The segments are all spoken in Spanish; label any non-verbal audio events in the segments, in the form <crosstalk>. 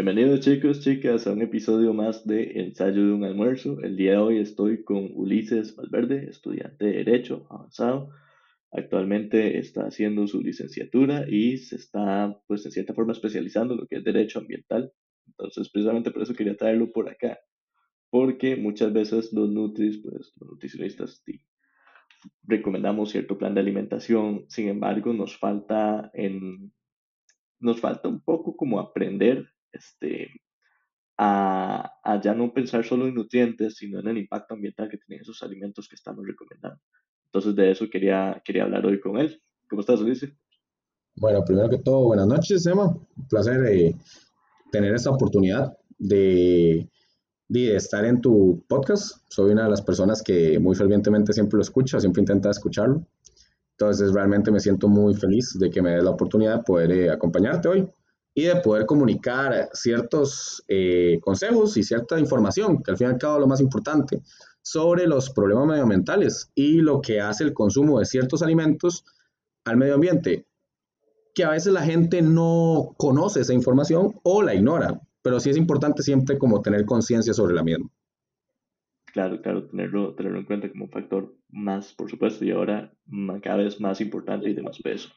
Bienvenidos chicos, chicas, a un episodio más de Ensayo de un almuerzo. El día de hoy estoy con Ulises Valverde, estudiante de Derecho avanzado. Actualmente está haciendo su licenciatura y se está, pues, en cierta forma especializando en lo que es Derecho Ambiental. Entonces, precisamente por eso quería traerlo por acá, porque muchas veces los nutris, pues, los nutricionistas, recomendamos cierto plan de alimentación, sin embargo, nos falta en nos falta un poco como aprender este, a, a, ya no pensar solo en nutrientes, sino en el impacto ambiental que tienen esos alimentos que estamos recomendando. Entonces de eso quería, quería hablar hoy con él. ¿Cómo estás, Ulises? Bueno, primero que todo, buenas noches, Emma. Un placer eh, tener esta oportunidad de, de, estar en tu podcast. Soy una de las personas que muy fervientemente siempre lo escucha, siempre intenta escucharlo. Entonces, realmente me siento muy feliz de que me des la oportunidad de poder eh, acompañarte hoy y de poder comunicar ciertos eh, consejos y cierta información, que al fin y al cabo es lo más importante, sobre los problemas medioambientales y lo que hace el consumo de ciertos alimentos al medio ambiente, que a veces la gente no conoce esa información o la ignora, pero sí es importante siempre como tener conciencia sobre la misma. Claro, claro, tenerlo, tenerlo en cuenta como un factor más, por supuesto, y ahora cada vez más importante y de más peso.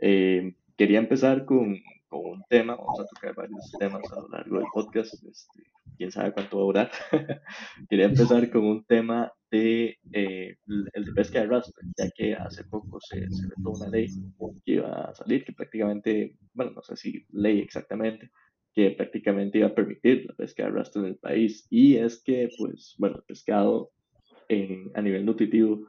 Eh, quería empezar con, con, un tema, vamos a tocar varios temas a lo largo del podcast, este, quién sabe cuánto va a durar. <laughs> quería empezar con un tema de eh, el de pesca de arrastre, ya que hace poco se, se vetó una ley que iba a salir, que prácticamente, bueno, no sé si ley exactamente, que prácticamente iba a permitir la pesca de arrastre en el país. Y es que, pues, bueno, el pescado en, a nivel nutritivo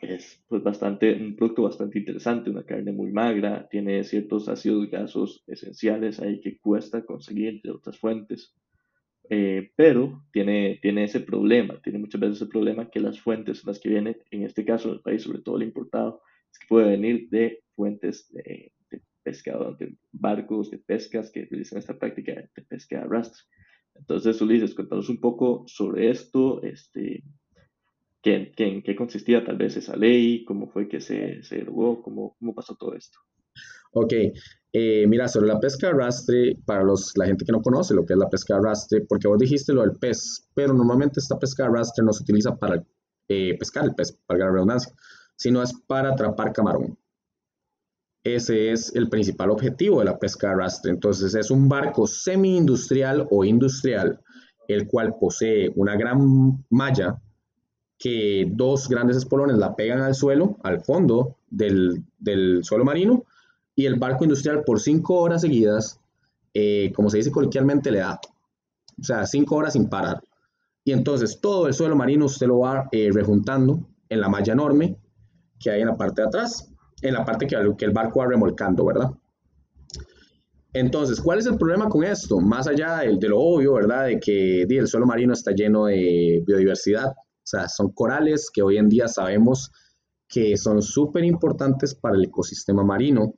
es pues bastante, un producto bastante interesante, una carne muy magra, tiene ciertos ácidos grasos esenciales ahí que cuesta conseguir de otras fuentes, eh, pero tiene, tiene ese problema, tiene muchas veces el problema que las fuentes en las que viene, en este caso el país, sobre todo el importado, es que puede venir de fuentes de, pescado, de barcos de pescas que utilizan esta práctica de pesca de arrastre. Entonces, Ulises, cuéntanos un poco sobre esto, este, ¿qué, qué, qué consistía tal vez esa ley, cómo fue que se, se derogó, cómo, cómo pasó todo esto. Ok, eh, mira, sobre la pesca de arrastre, para los, la gente que no conoce lo que es la pesca de arrastre, porque vos dijiste lo del pez, pero normalmente esta pesca de arrastre no se utiliza para eh, pescar el pez, para la redundancia, sino es para atrapar camarón. Ese es el principal objetivo de la pesca de arrastre. Entonces es un barco semi-industrial o industrial, el cual posee una gran malla que dos grandes espolones la pegan al suelo, al fondo del, suelo marino, y el barco industrial por cinco horas seguidas, eh, como se dice coloquialmente, le da. O sea, cinco horas sin parar. Y entonces todo el suelo marino usted lo va eh, rejuntando en la malla enorme que hay en la parte de atrás en la parte que, que el barco va remolcando, ¿verdad? Entonces, ¿cuál es el problema con esto? Más allá de, de lo obvio, ¿verdad? De que el suelo marino está lleno de biodiversidad. O sea, son corales que hoy en día sabemos que son súper importantes para el ecosistema marino,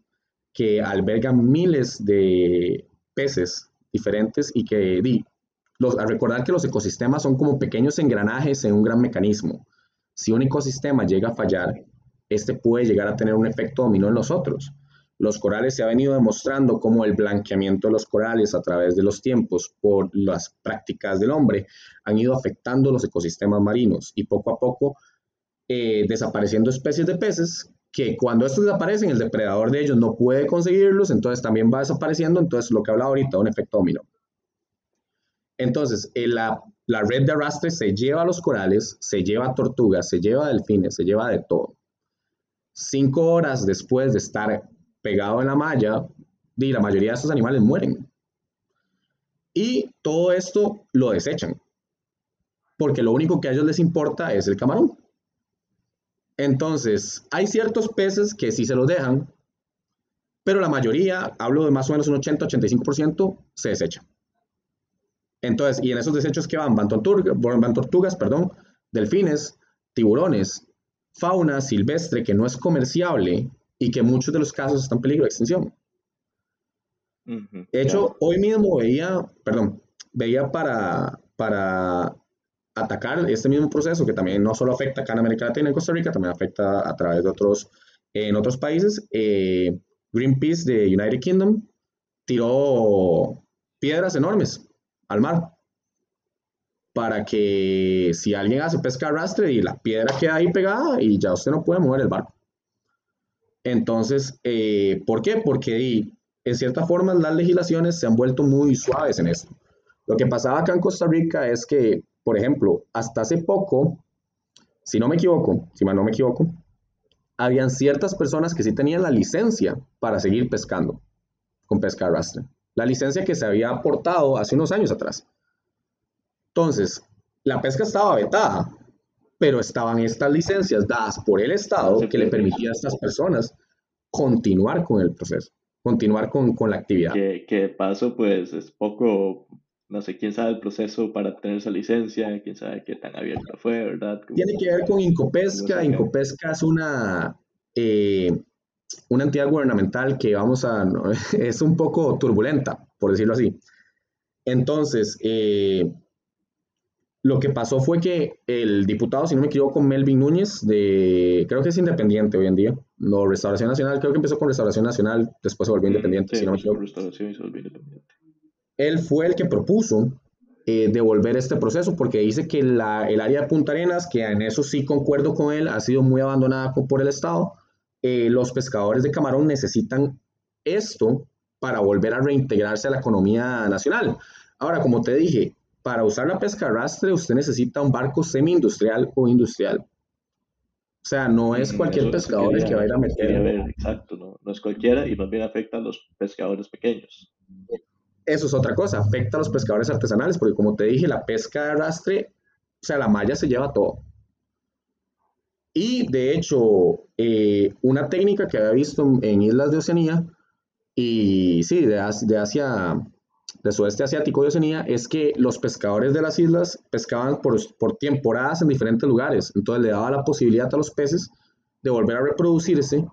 que albergan miles de peces diferentes y que, di, los, a recordar que los ecosistemas son como pequeños engranajes en un gran mecanismo. Si un ecosistema llega a fallar, este puede llegar a tener un efecto dominó en los otros. Los corales se ha venido demostrando cómo el blanqueamiento de los corales a través de los tiempos por las prácticas del hombre han ido afectando los ecosistemas marinos y poco a poco eh, desapareciendo especies de peces que cuando estos desaparecen el depredador de ellos no puede conseguirlos, entonces también va desapareciendo, entonces lo que habla ahorita, un efecto dominó. Entonces, eh, la, la red de arrastre se lleva a los corales, se lleva a tortugas, se lleva a delfines, se lleva de todo cinco horas después de estar pegado en la malla, y la mayoría de estos animales mueren. Y todo esto lo desechan, porque lo único que a ellos les importa es el camarón. Entonces, hay ciertos peces que sí se los dejan, pero la mayoría, hablo de más o menos un 80-85%, se desechan. Entonces, y en esos desechos que van, van, van tortugas, perdón, delfines, tiburones, fauna silvestre que no es comerciable y que muchos de los casos está en peligro de extinción. de hecho, hoy mismo veía, perdón, veía para, para atacar este mismo proceso que también no solo afecta acá en América Latina y Costa Rica, también afecta a través de otros, en otros países. Eh, Greenpeace de United Kingdom tiró piedras enormes al mar para que si alguien hace pesca arrastre y la piedra queda ahí pegada y ya usted no puede mover el barco. Entonces, eh, ¿por qué? Porque en cierta forma las legislaciones se han vuelto muy suaves en esto. Lo que pasaba acá en Costa Rica es que, por ejemplo, hasta hace poco, si no me equivoco, si mal no me equivoco, habían ciertas personas que sí tenían la licencia para seguir pescando con pesca arrastre. La licencia que se había aportado hace unos años atrás. Entonces, la pesca estaba vetada, pero estaban estas licencias dadas por el Estado que le permitía a estas personas continuar con el proceso, continuar con, con la actividad. Que, que de paso, pues es poco, no sé, quién sabe el proceso para tener esa licencia, quién sabe qué tan abierta fue, ¿verdad? Tiene que ver con Incopesca. Incopesca es una, eh, una entidad gubernamental que vamos a, <laughs> es un poco turbulenta, por decirlo así. Entonces, eh, lo que pasó fue que el diputado, si no me equivoco, Melvin Núñez, de, creo que es independiente hoy en día, no, Restauración Nacional, creo que empezó con Restauración Nacional, después se volvió independiente, si no me equivoco. Restauración y se volvió independiente. Él fue el que propuso eh, devolver este proceso porque dice que la, el área de Punta Arenas, que en eso sí concuerdo con él, ha sido muy abandonada por el Estado. Eh, los pescadores de camarón necesitan esto para volver a reintegrarse a la economía nacional. Ahora, como te dije, para usar la pesca arrastre usted necesita un barco semi-industrial o industrial. O sea, no es mm, cualquier pescador el que va a ir a meter. exacto, no, no, es cualquiera y más bien afecta a los pescadores pequeños. Eso es otra cosa, afecta a los pescadores artesanales, porque como te dije, la pesca de arrastre, o sea, la malla se lleva todo. Y de hecho, eh, una técnica que había visto en islas de Oceanía, y sí, de, de Asia del sudeste asiático y Oceanía es que los pescadores de las islas pescaban por, por temporadas en diferentes lugares. Entonces le daba la posibilidad a los peces de volver a reproducirse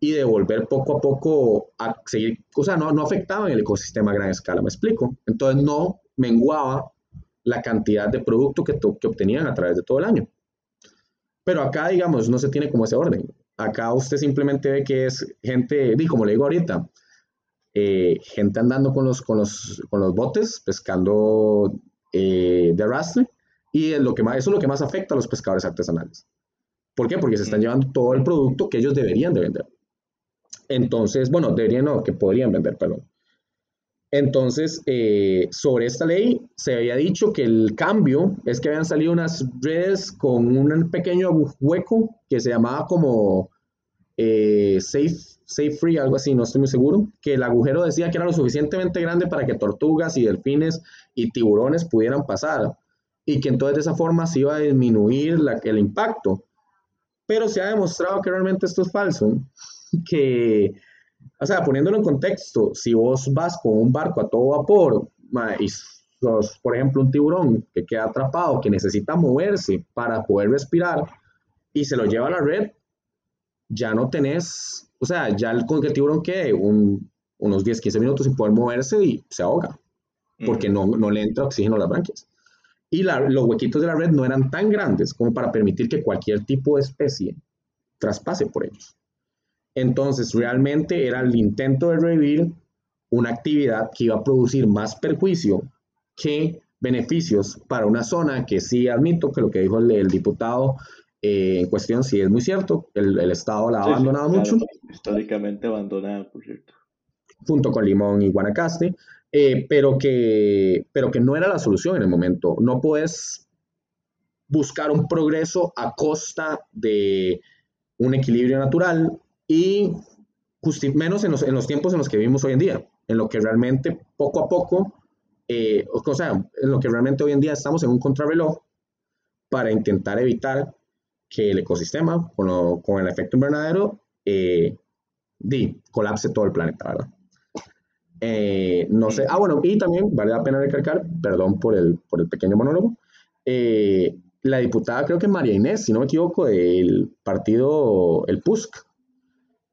y de volver poco a poco a seguir, o sea, no, no afectaban el ecosistema a gran escala, me explico. Entonces no menguaba la cantidad de producto que, que obtenían a través de todo el año. Pero acá, digamos, no se tiene como ese orden. Acá usted simplemente ve que es gente, y como le digo ahorita, eh, gente andando con los, con los, con los botes, pescando eh, de arrastre, y es lo que más, eso es lo que más afecta a los pescadores artesanales. ¿Por qué? Porque se están llevando todo el producto que ellos deberían de vender. Entonces, bueno, deberían no, que podrían vender, perdón. Entonces, eh, sobre esta ley se había dicho que el cambio es que habían salido unas redes con un pequeño hueco que se llamaba como Safe Safe Free, algo así, no estoy muy seguro, que el agujero decía que era lo suficientemente grande para que tortugas y delfines y tiburones pudieran pasar y que entonces de esa forma se iba a disminuir el impacto. Pero se ha demostrado que realmente esto es falso, <laughs> que, o sea, poniéndolo en contexto, si vos vas con un barco a todo vapor y por ejemplo, un tiburón que queda atrapado, que necesita moverse para poder respirar y se lo lleva a la red, ya no tenés o sea, ya el, con que el tiburón quede unos 10, 15 minutos sin poder moverse y se ahoga, porque no, no, le entra oxígeno a las branquias. Y los huequitos de la red no eran tan grandes como para permitir que cualquier tipo de especie traspase por ellos. Entonces, realmente era el intento de revivir una actividad que iba a producir más perjuicio que beneficios para una zona que sí admito que lo que dijo el diputado eh, en cuestión si es muy cierto, el, el Estado la ha abandonado mucho. Históricamente abandonada, por cierto. Junto con Limón y Guanacaste, eh, pero, que, pero que no era la solución en el momento. No puedes buscar un progreso a costa de un equilibrio natural y menos en los, en los, tiempos en los que vivimos hoy en día, en lo que realmente poco a poco, eh, o sea, en lo que realmente hoy en día estamos en un contrarreloj para intentar evitar que el ecosistema, con, con el efecto invernadero, eh, di, colapse todo el planeta, ¿verdad? Eh, no sé, ah, bueno, y también vale la pena recalcar, perdón por el, por el pequeño monólogo, eh, la diputada, creo que María Inés, si no me equivoco, del partido, el PUSC,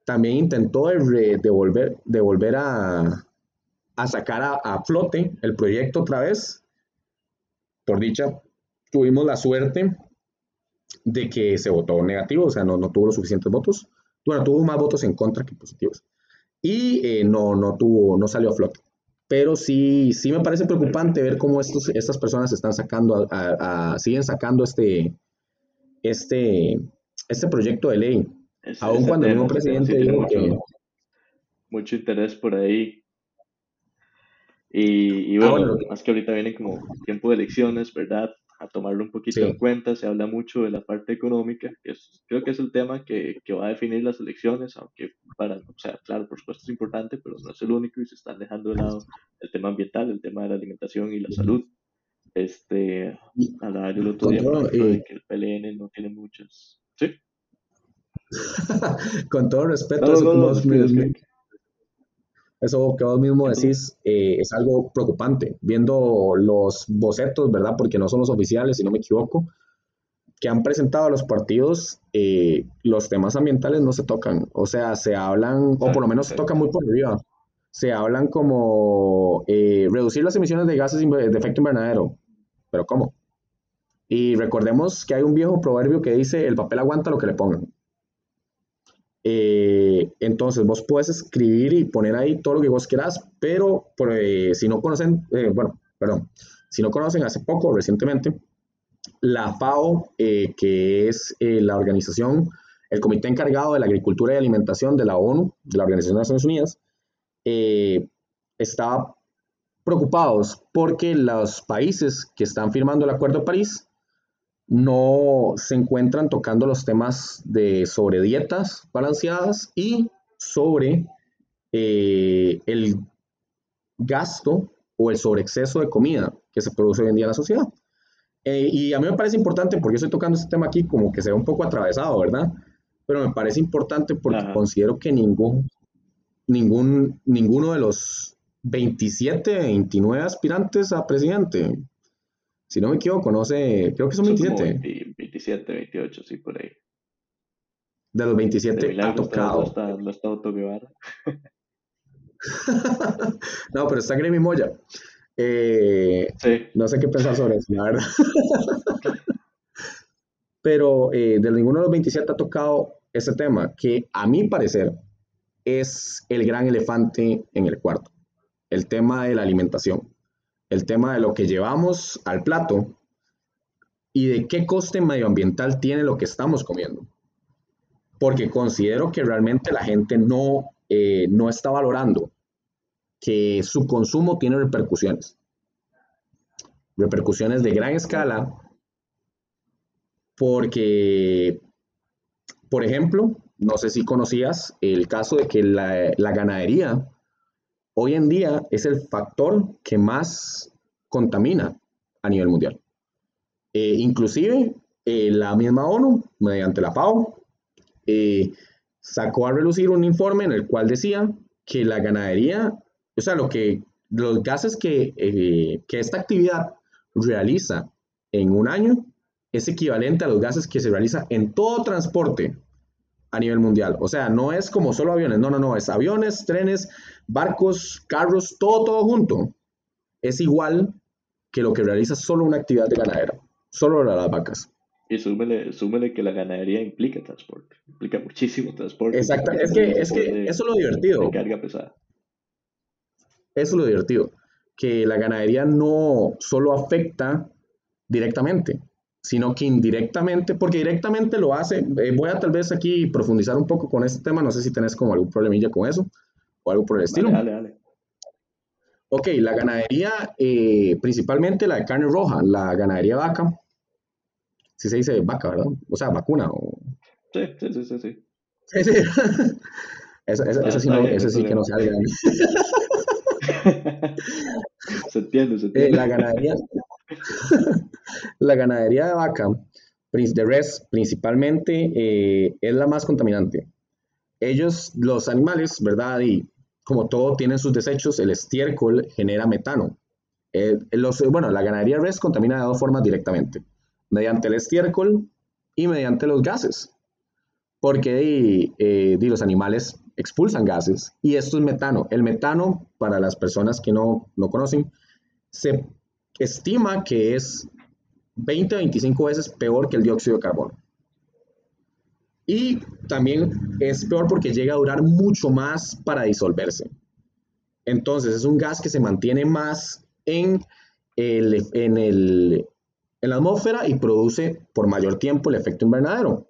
también intentó devolver, devolver a, a sacar a, a, flote el proyecto otra vez. Por dicha, tuvimos la suerte de que se votó negativo, o sea, no, no tuvo los suficientes votos. Bueno, tuvo más votos en contra que positivos. Y eh, no, no tuvo, no salió a flote. pero sí, sí me parece preocupante ver cómo estos, estas personas están sacando, siguen sacando este, este, este proyecto de ley. Aún cuando el nuevo presidente dijo que... Mucho interés por ahí. Y, ah, bueno, más que ahorita viene como tiempo de elecciones, ¿verdad? A tomarlo un poquito en cuenta. Se habla mucho de la parte económica, que es, creo que es el tema que, que, va a definir las elecciones, aunque para, o sea, claro, por supuesto es importante, pero no es el único y se están dejando de lado el tema ambiental, el tema de la alimentación y la salud. Este, hablaba yo el otro día de que el PLN no tiene muchas. ¿Sí? Con todo respeto, no, eso que vos mismo decís eh, es algo preocupante, viendo los bocetos, ¿verdad? Porque no son los oficiales, si no me equivoco, que han presentado a los partidos, eh, los temas ambientales no se tocan, o sea, se hablan, o por lo menos se tocan muy por arriba, se hablan como eh, reducir las emisiones de gases de efecto invernadero, pero ¿cómo? Y recordemos que hay un viejo proverbio que dice, el papel aguanta lo que le pongan. Eh, entonces vos puedes escribir y poner ahí todo lo que vos quieras, pero pues, si no conocen, eh, bueno, perdón, si no conocen hace poco, recientemente, la FAO, eh, que es la organización, el comité encargado de la agricultura y alimentación de la ONU, de la Organización de Naciones Unidas, está preocupados porque los países que están firmando el Acuerdo de París no se encuentran tocando los temas de sobre dietas balanceadas y sobre eh, el gasto o el sobreexceso de comida que se produce hoy en día en la sociedad. Eh, y a mí me parece importante, porque yo estoy tocando este tema aquí como que se ve un poco atravesado, ¿verdad? Pero me parece importante porque considero que ningún, ningún, ninguno de los 27, 29 aspirantes a presidente si no me equivoco, no sé, creo que son 27. 27, 28, sí, por ahí. De los 27 ha tocado. No está, Otto Guevara. <laughs> no, pero está Gremi Moya. Eh, sí. No sé qué pensar sobre eso, la verdad. <laughs> pero eh, de ninguno de los 27 ha tocado ese tema, que a mi parecer es el gran elefante en el cuarto, el tema de la alimentación el tema de lo que llevamos al plato y de qué coste medioambiental tiene lo que estamos comiendo. Porque considero que realmente la gente no, eh, no está valorando que su consumo tiene repercusiones. Repercusiones de gran escala porque, por ejemplo, no sé si conocías el caso de que la, la ganadería hoy en día es el factor que más contamina a nivel mundial. Eh, inclusive eh, la misma ONU, mediante la FAO, eh, sacó a relucir un informe en el cual decía que la ganadería, o sea, lo que, los gases que, que esta actividad realiza en un año es equivalente a los gases que se realiza en todo transporte a nivel mundial. O sea, no es como solo aviones, no, no, no, es aviones, trenes, barcos, carros, todo, todo junto. Es igual que lo que realiza solo una actividad de ganadera, solo las vacas. Y súmele, que la ganadería implica transporte, implica muchísimo transporte. Exacto, es que, es que eso es lo divertido. carga pesada. Eso es lo divertido, que la ganadería no solo afecta directamente, sino que indirectamente, porque directamente lo hace, eh, voy a tal vez aquí profundizar un poco con este tema, no sé si tenés como algún problemilla con eso o algo por el estilo. Dale, dale, Ok, la ganadería, eh, principalmente la de carne roja, la ganadería vaca, si se dice vaca, ¿verdad? O sea, vacuna. O... Sí, sí, sí, sí. sí. sí, Eso, sí, <laughs> no, eso sí que no salga. <laughs> se entiende, se entiende. Eh, la ganadería, la ganadería de vaca, de res, principalmente, eh, es la más contaminante. Ellos, los animales, ¿verdad? Y como todo, tienen sus desechos. El estiércol genera metano. Eh, los, bueno, la ganadería res contamina de dos formas directamente. Mediante el estiércol y mediante los gases. Porque eh, los animales expulsan gases y esto es metano. El metano, para las personas que no, no conocen, se estima que es 20 a 25 veces peor que el dióxido de carbono. Y también es peor porque llega a durar mucho más para disolverse. Entonces es un gas que se mantiene más en, el, en, el, en la atmósfera y produce por mayor tiempo el efecto invernadero,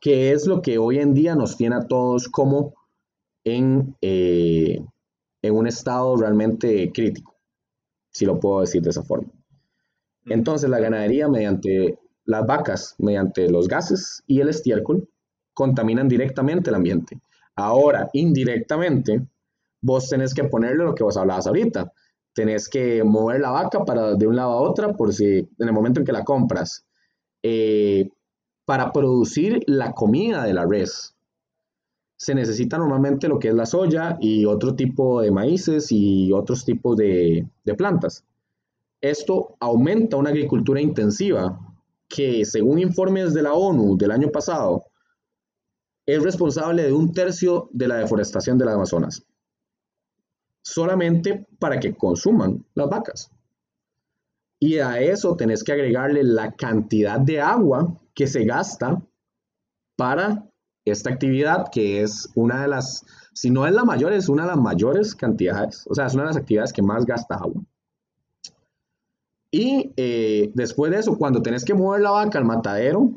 que es lo que hoy en día nos tiene a todos como en, eh, en un estado realmente crítico, si lo puedo decir de esa forma. Entonces la ganadería mediante las vacas, mediante los gases y el estiércol, contaminan directamente el ambiente. Ahora, indirectamente, vos tenés que ponerle lo que vos hablabas ahorita. Tenés que mover la vaca para de un lado a otro por si en el momento en que la compras. Eh, para producir la comida de la res, se necesita normalmente lo que es la soya y otro tipo de maíces y otros tipos de, plantas. Esto aumenta una agricultura intensiva que, según informes de la ONU del año pasado, es responsable de un tercio de la deforestación de las Amazonas solamente para que consuman las vacas. Y a eso tenés que agregarle la cantidad de agua que se gasta para esta actividad, que es una de las, si no es la mayor, es una de las mayores cantidades, o sea, es una de las actividades que más gasta agua. Y eh, después de eso, cuando tenés que mover la vaca al matadero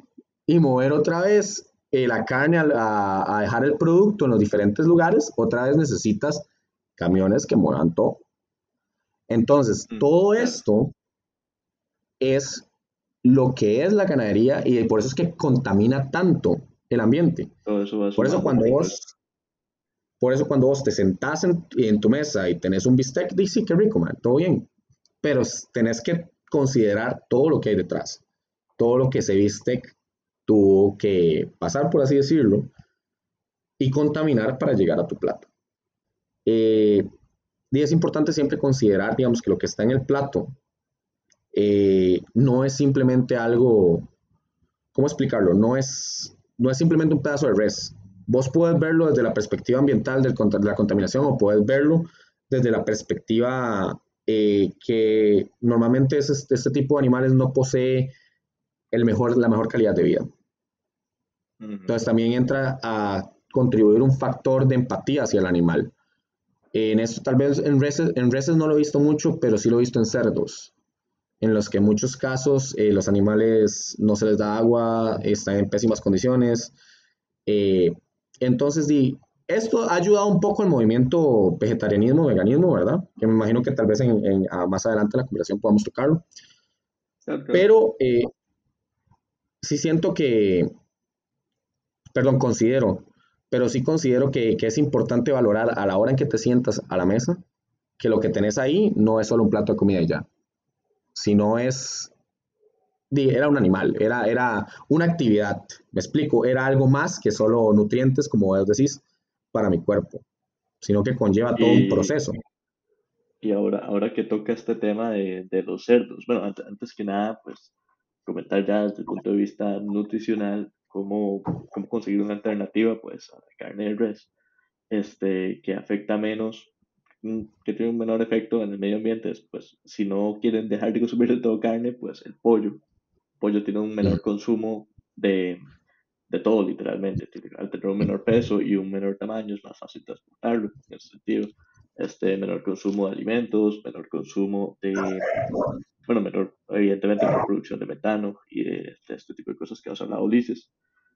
y mover otra vez eh, la carne a, a, dejar el producto en los diferentes lugares, otra vez necesitas camiones que muevan todo. Entonces, mm, todo esto es lo que es la ganadería y por eso es que contamina tanto el ambiente. por eso cuando vos por eso cuando vos te sentás en, tu mesa y tenés un bistec, dice que rico, man, todo bien. Pero tenés que considerar todo lo que hay detrás. Todo lo que ese bistec tuvo que pasar, por así decirlo, y contaminar para llegar a tu plato. Eh, y es importante siempre considerar, digamos, que lo que está en el plato eh, no es simplemente algo, ¿cómo explicarlo? No es, no es simplemente un pedazo de res. Vos puedes verlo desde la perspectiva ambiental de la contaminación o puedes verlo desde la perspectiva eh, que normalmente este, este, tipo de animales no posee el mejor, la mejor calidad de vida. Entonces también entra a contribuir un factor de empatía hacia el animal. En esto tal vez en reses, en reses no lo he visto mucho, pero sí lo he visto en cerdos, en los que en muchos casos eh, los animales no se les da agua, están en pésimas condiciones. Eh, entonces, di, esto ha ayudado un poco al movimiento vegetarianismo, veganismo, ¿verdad? Que me imagino que tal vez en, más adelante en la conversación podamos tocarlo. Pero eh, sí siento que, perdón, considero pero sí considero que, es importante valorar a la hora en que te sientas a la mesa que lo que tenés ahí no es solo un plato de comida y ya, sino es, era un animal, era, era una actividad, me explico, era algo más que solo nutrientes, como vos decís, para mi cuerpo, sino que conlleva todo un proceso. Y ahora, ahora que toca este tema de, los cerdos, bueno, antes, antes que nada, pues comentar ya desde el punto de vista nutricional, cómo, cómo conseguir una alternativa pues a la carne de res este, que afecta menos, que tiene un menor efecto en el medio ambiente, pues si no quieren dejar de consumir de todo carne, pues el pollo. El pollo tiene un menor consumo de, de todo, literalmente. Al tener un menor peso y un menor tamaño, es más fácil transportarlo en ese sentido. Este, menor consumo de alimentos, menor consumo de, bueno, menor, evidentemente, menor producción de metano y de, este tipo de cosas que has hablado, Ulises.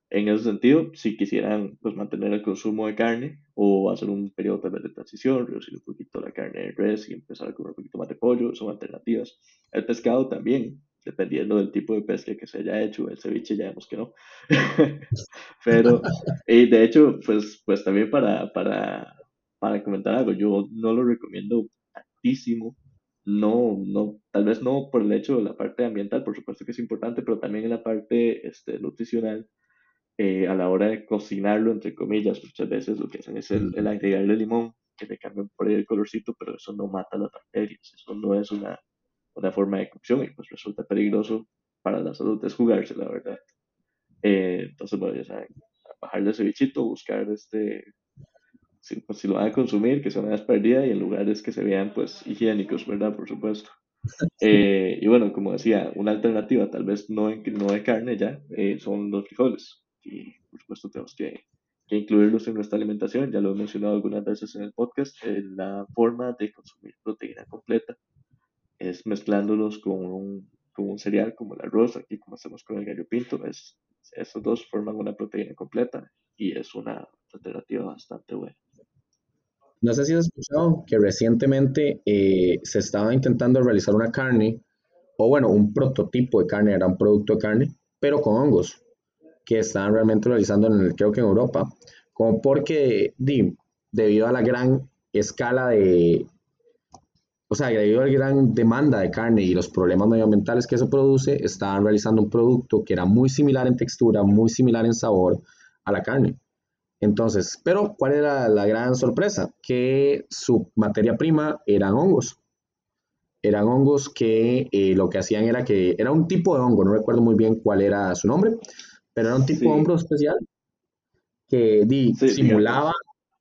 En ese sentido, si quisieran pues, mantener el consumo de carne o hacer un periodo de transición, reducir un poquito la carne de res y empezar a comer un poquito más de pollo, son alternativas. El pescado también, dependiendo del tipo de pesca que se haya hecho, el ceviche ya vemos que no. <laughs> Pero, y de hecho, pues, pues también para, para, para comentar algo, yo no lo recomiendo tantísimo. No, no, tal vez no por el hecho de la parte ambiental, por supuesto que es importante, pero también en la parte este, nutricional eh, a la hora de cocinarlo, entre comillas, muchas veces lo que hacen es el, el agregarle limón, que le cambian por ahí el colorcito, pero eso no mata las bacterias, eso no es una, una forma de cocción y pues resulta peligroso para la salud, es jugarse, la verdad. Eh, entonces, bueno, ya saben, bajarle ese bichito, buscar este, si, pues, si, lo van a consumir, que sea una desperdida y en lugares que se vean pues higiénicos, ¿verdad? Por supuesto. <laughs> Eh, y bueno, como decía, una alternativa, tal vez no, no de carne ya, son los frijoles y por supuesto tenemos que que incluirlos en nuestra alimentación. Ya lo he mencionado algunas veces en el podcast. Eh, la forma de consumir proteína completa es mezclándolos con un, con un cereal como el arroz, aquí como hacemos con el gallo pinto. Es, esos dos forman una proteína completa y es una alternativa bastante buena. No sé si has escuchado que recientemente eh, se estaba intentando realizar una carne, o bueno, un prototipo de carne, era un producto de carne, pero con hongos que están realmente realizando, en el, creo que en Europa, como porque debido a la gran escala de, o sea, debido a la gran demanda de carne y los problemas medioambientales que eso produce, estaban realizando un producto que era muy similar en textura, muy similar en sabor a la carne. Entonces, pero ¿cuál era la gran sorpresa? Que su materia prima eran hongos. Eran hongos que eh, lo que hacían era que era un tipo de hongo, no recuerdo muy bien cuál era su nombre, pero era un tipo de hongo especial que simulaba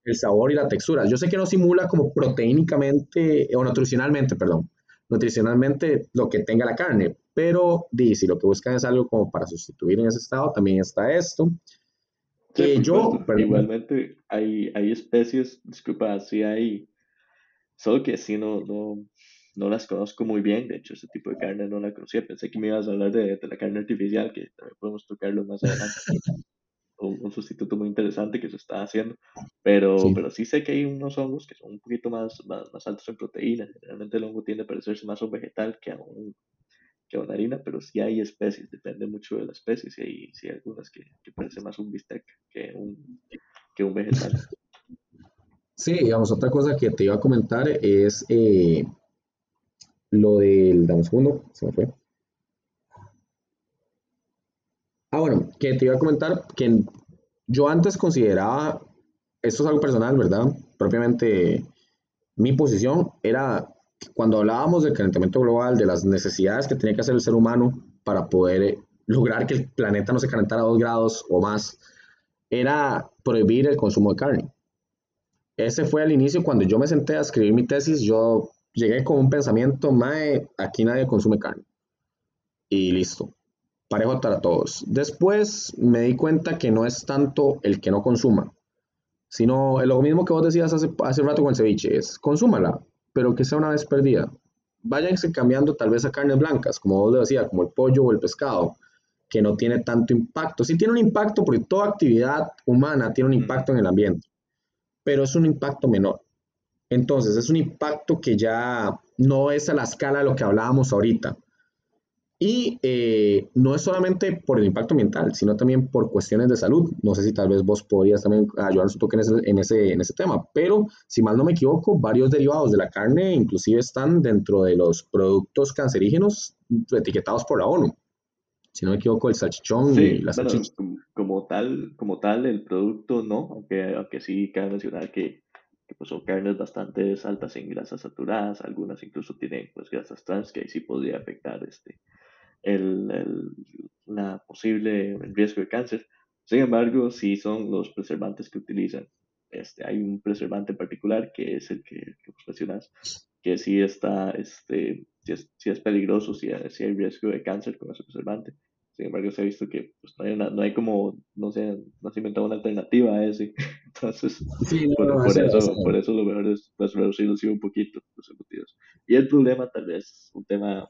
el sabor y la textura. Yo sé que no simula como proteínicamente o nutricionalmente, perdón, nutricionalmente lo que tenga la carne, pero di, si lo que buscan es algo como para sustituir en ese estado, también está esto. Que yo, igualmente hay, hay especies, disculpa, sí hay, solo que sí no, no, no las conozco muy bien, de hecho ese tipo de carne no la conocía, pensé que me ibas a hablar de, la carne artificial, que también podemos tocarlo más adelante, <laughs> un, sustituto muy interesante que se está haciendo, pero sí. pero sí sé que hay unos hongos que son un poquito más, más, altos en proteínas, generalmente el hongo tiende a parecerse más a un vegetal que a, un, que a una harina, pero sí hay especies, depende mucho de la especie, si hay, si hay algunas que, que parecen más un bistec que un, que un vegetal. Sí, digamos, otra cosa que te iba a comentar es eh, lo del, dame un segundo, se me fue. Ah, bueno, que te iba a comentar que yo antes consideraba, esto es algo personal, ¿verdad? Propiamente mi posición era cuando hablábamos del calentamiento global, de las necesidades que tenía que hacer el ser humano para poder lograr que el planeta no se calentara a dos grados o más, era prohibir el consumo de carne. Ese fue al inicio cuando yo me senté a escribir mi tesis, yo llegué con un pensamiento, mae, aquí nadie consume carne. Y listo, parejo para todos. Después me di cuenta que no es tanto el que no consuma, sino lo mismo que vos decías hace, hace rato con el ceviche, es consúmala, pero que sea una vez perdida. Váyanse cambiando tal vez a carnes blancas, como vos decías, como el pollo o el pescado, que no tiene tanto impacto. Sí tiene un impacto porque toda actividad humana tiene un impacto en el ambiente, pero es un impacto menor. Entonces, es un impacto que ya no es a la escala de lo que hablábamos ahorita. Y eh, no es solamente por el impacto ambiental, sino también por cuestiones de salud. No sé si tal vez vos podrías también ayudarnos un toque en ese, en ese, en ese tema, pero si mal no me equivoco, varios derivados de la carne inclusive están dentro de los productos cancerígenos etiquetados por la ONU. Si no me equivoco, el salchichón y la salchicha. como, tal, como tal, el producto no, aunque, aunque sí cabe mencionar que que pues son carnes bastante altas en grasas saturadas, algunas incluso tienen pues grasas trans que ahí sí podría afectar este, el, el, la posible riesgo de cáncer. Sin embargo, sí son los preservantes que utilizan. Este, hay un preservante en particular que es el que, que vos mencionas, que sí está, este, sí es, sí es peligroso, sí, sí hay riesgo de cáncer con ese preservante. Sin embargo, se ha visto que pues, no, hay no, hay como, no sé, no se ha inventado una alternativa a ese. <laughs> Entonces, por, eso, por eso lo mejor es pues, reducirlos un poquito los embutidos. Y el problema, tal vez, un tema,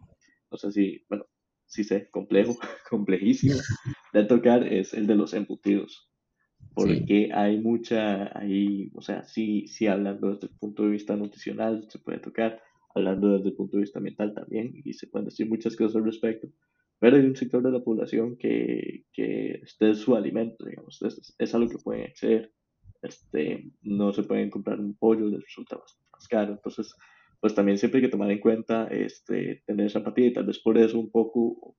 no sé si, bueno, sí sé, complejo, <laughs> complejísimo de tocar, es el de los embutidos. Porque hay mucha, hay, o sea, sí, sí hablando desde el punto de vista nutricional se puede tocar, hablando desde el punto de vista mental también, y se pueden decir muchas cosas al respecto pero hay un sector de la población que, que este es su alimento, digamos, es, es algo que pueden acceder. Este, no se pueden comprar un pollo, les resulta bastante más caro. Entonces, pues también siempre hay que tomar en cuenta este, tener esa empatía y tal vez por eso un poco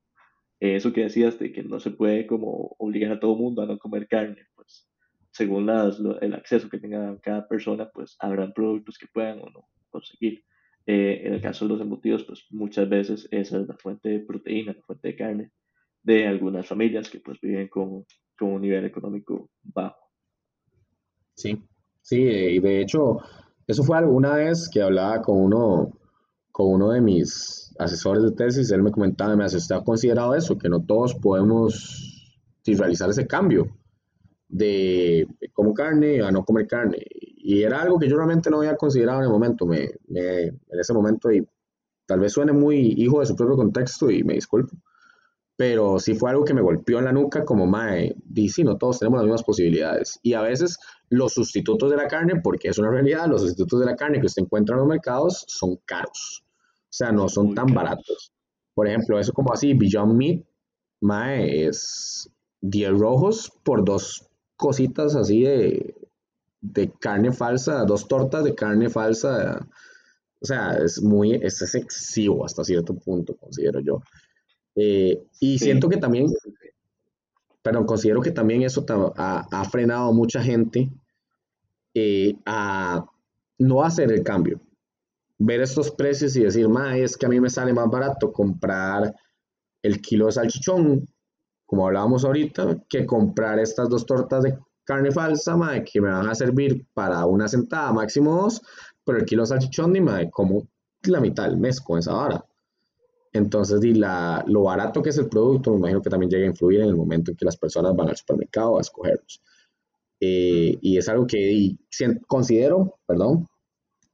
eso que decías de que no se puede como obligar a todo mundo a no comer carne, pues según las, el acceso que tenga cada persona, pues habrán productos que puedan o no conseguir. Eh, en el caso de los embutidos, pues muchas veces esa es la fuente de proteína, la fuente de carne de algunas familias que pues viven con, con un nivel económico bajo. Sí, sí, y de hecho, eso fue alguna vez que hablaba con uno, con uno de mis asesores de tesis, él me comentaba, me hace, ¿usted ha considerado eso? Que no todos podemos realizar ese cambio de como carne a no comer carne. Y era algo que yo realmente no había considerado en el momento, me, en ese momento, y tal vez suene muy hijo de su propio contexto y me disculpo, pero sí fue algo que me golpeó en la nuca como, mae, y sí, no todos tenemos las mismas posibilidades. Y a veces los sustitutos de la carne, porque es una realidad, los sustitutos de la carne que usted encuentra en los mercados son caros. O sea, no son tan baratos. Por ejemplo, eso como así, Beyond Meat, mae, es 10 rojos por dos cositas así de, de carne falsa, dos tortas de carne falsa. O sea, es muy, es excesivo hasta cierto punto, considero yo. Eh, y siento que también, pero considero que también eso ha, ha frenado a mucha gente eh, a no hacer el cambio. Ver estos precios y decir, ma, es que a mí me sale más barato comprar el kilo de salchichón, como hablábamos ahorita, que comprar estas dos tortas de carne falsa, ma, que me van a servir para una sentada, máximo dos, pero el kilo de salchichón, ni ma, como la mitad del mes con esa vara. Entonces, y la, lo barato que es el producto, me imagino que también llega a influir en el momento en que las personas van al supermercado a escogerlos. Eh, y es algo que considero, perdón,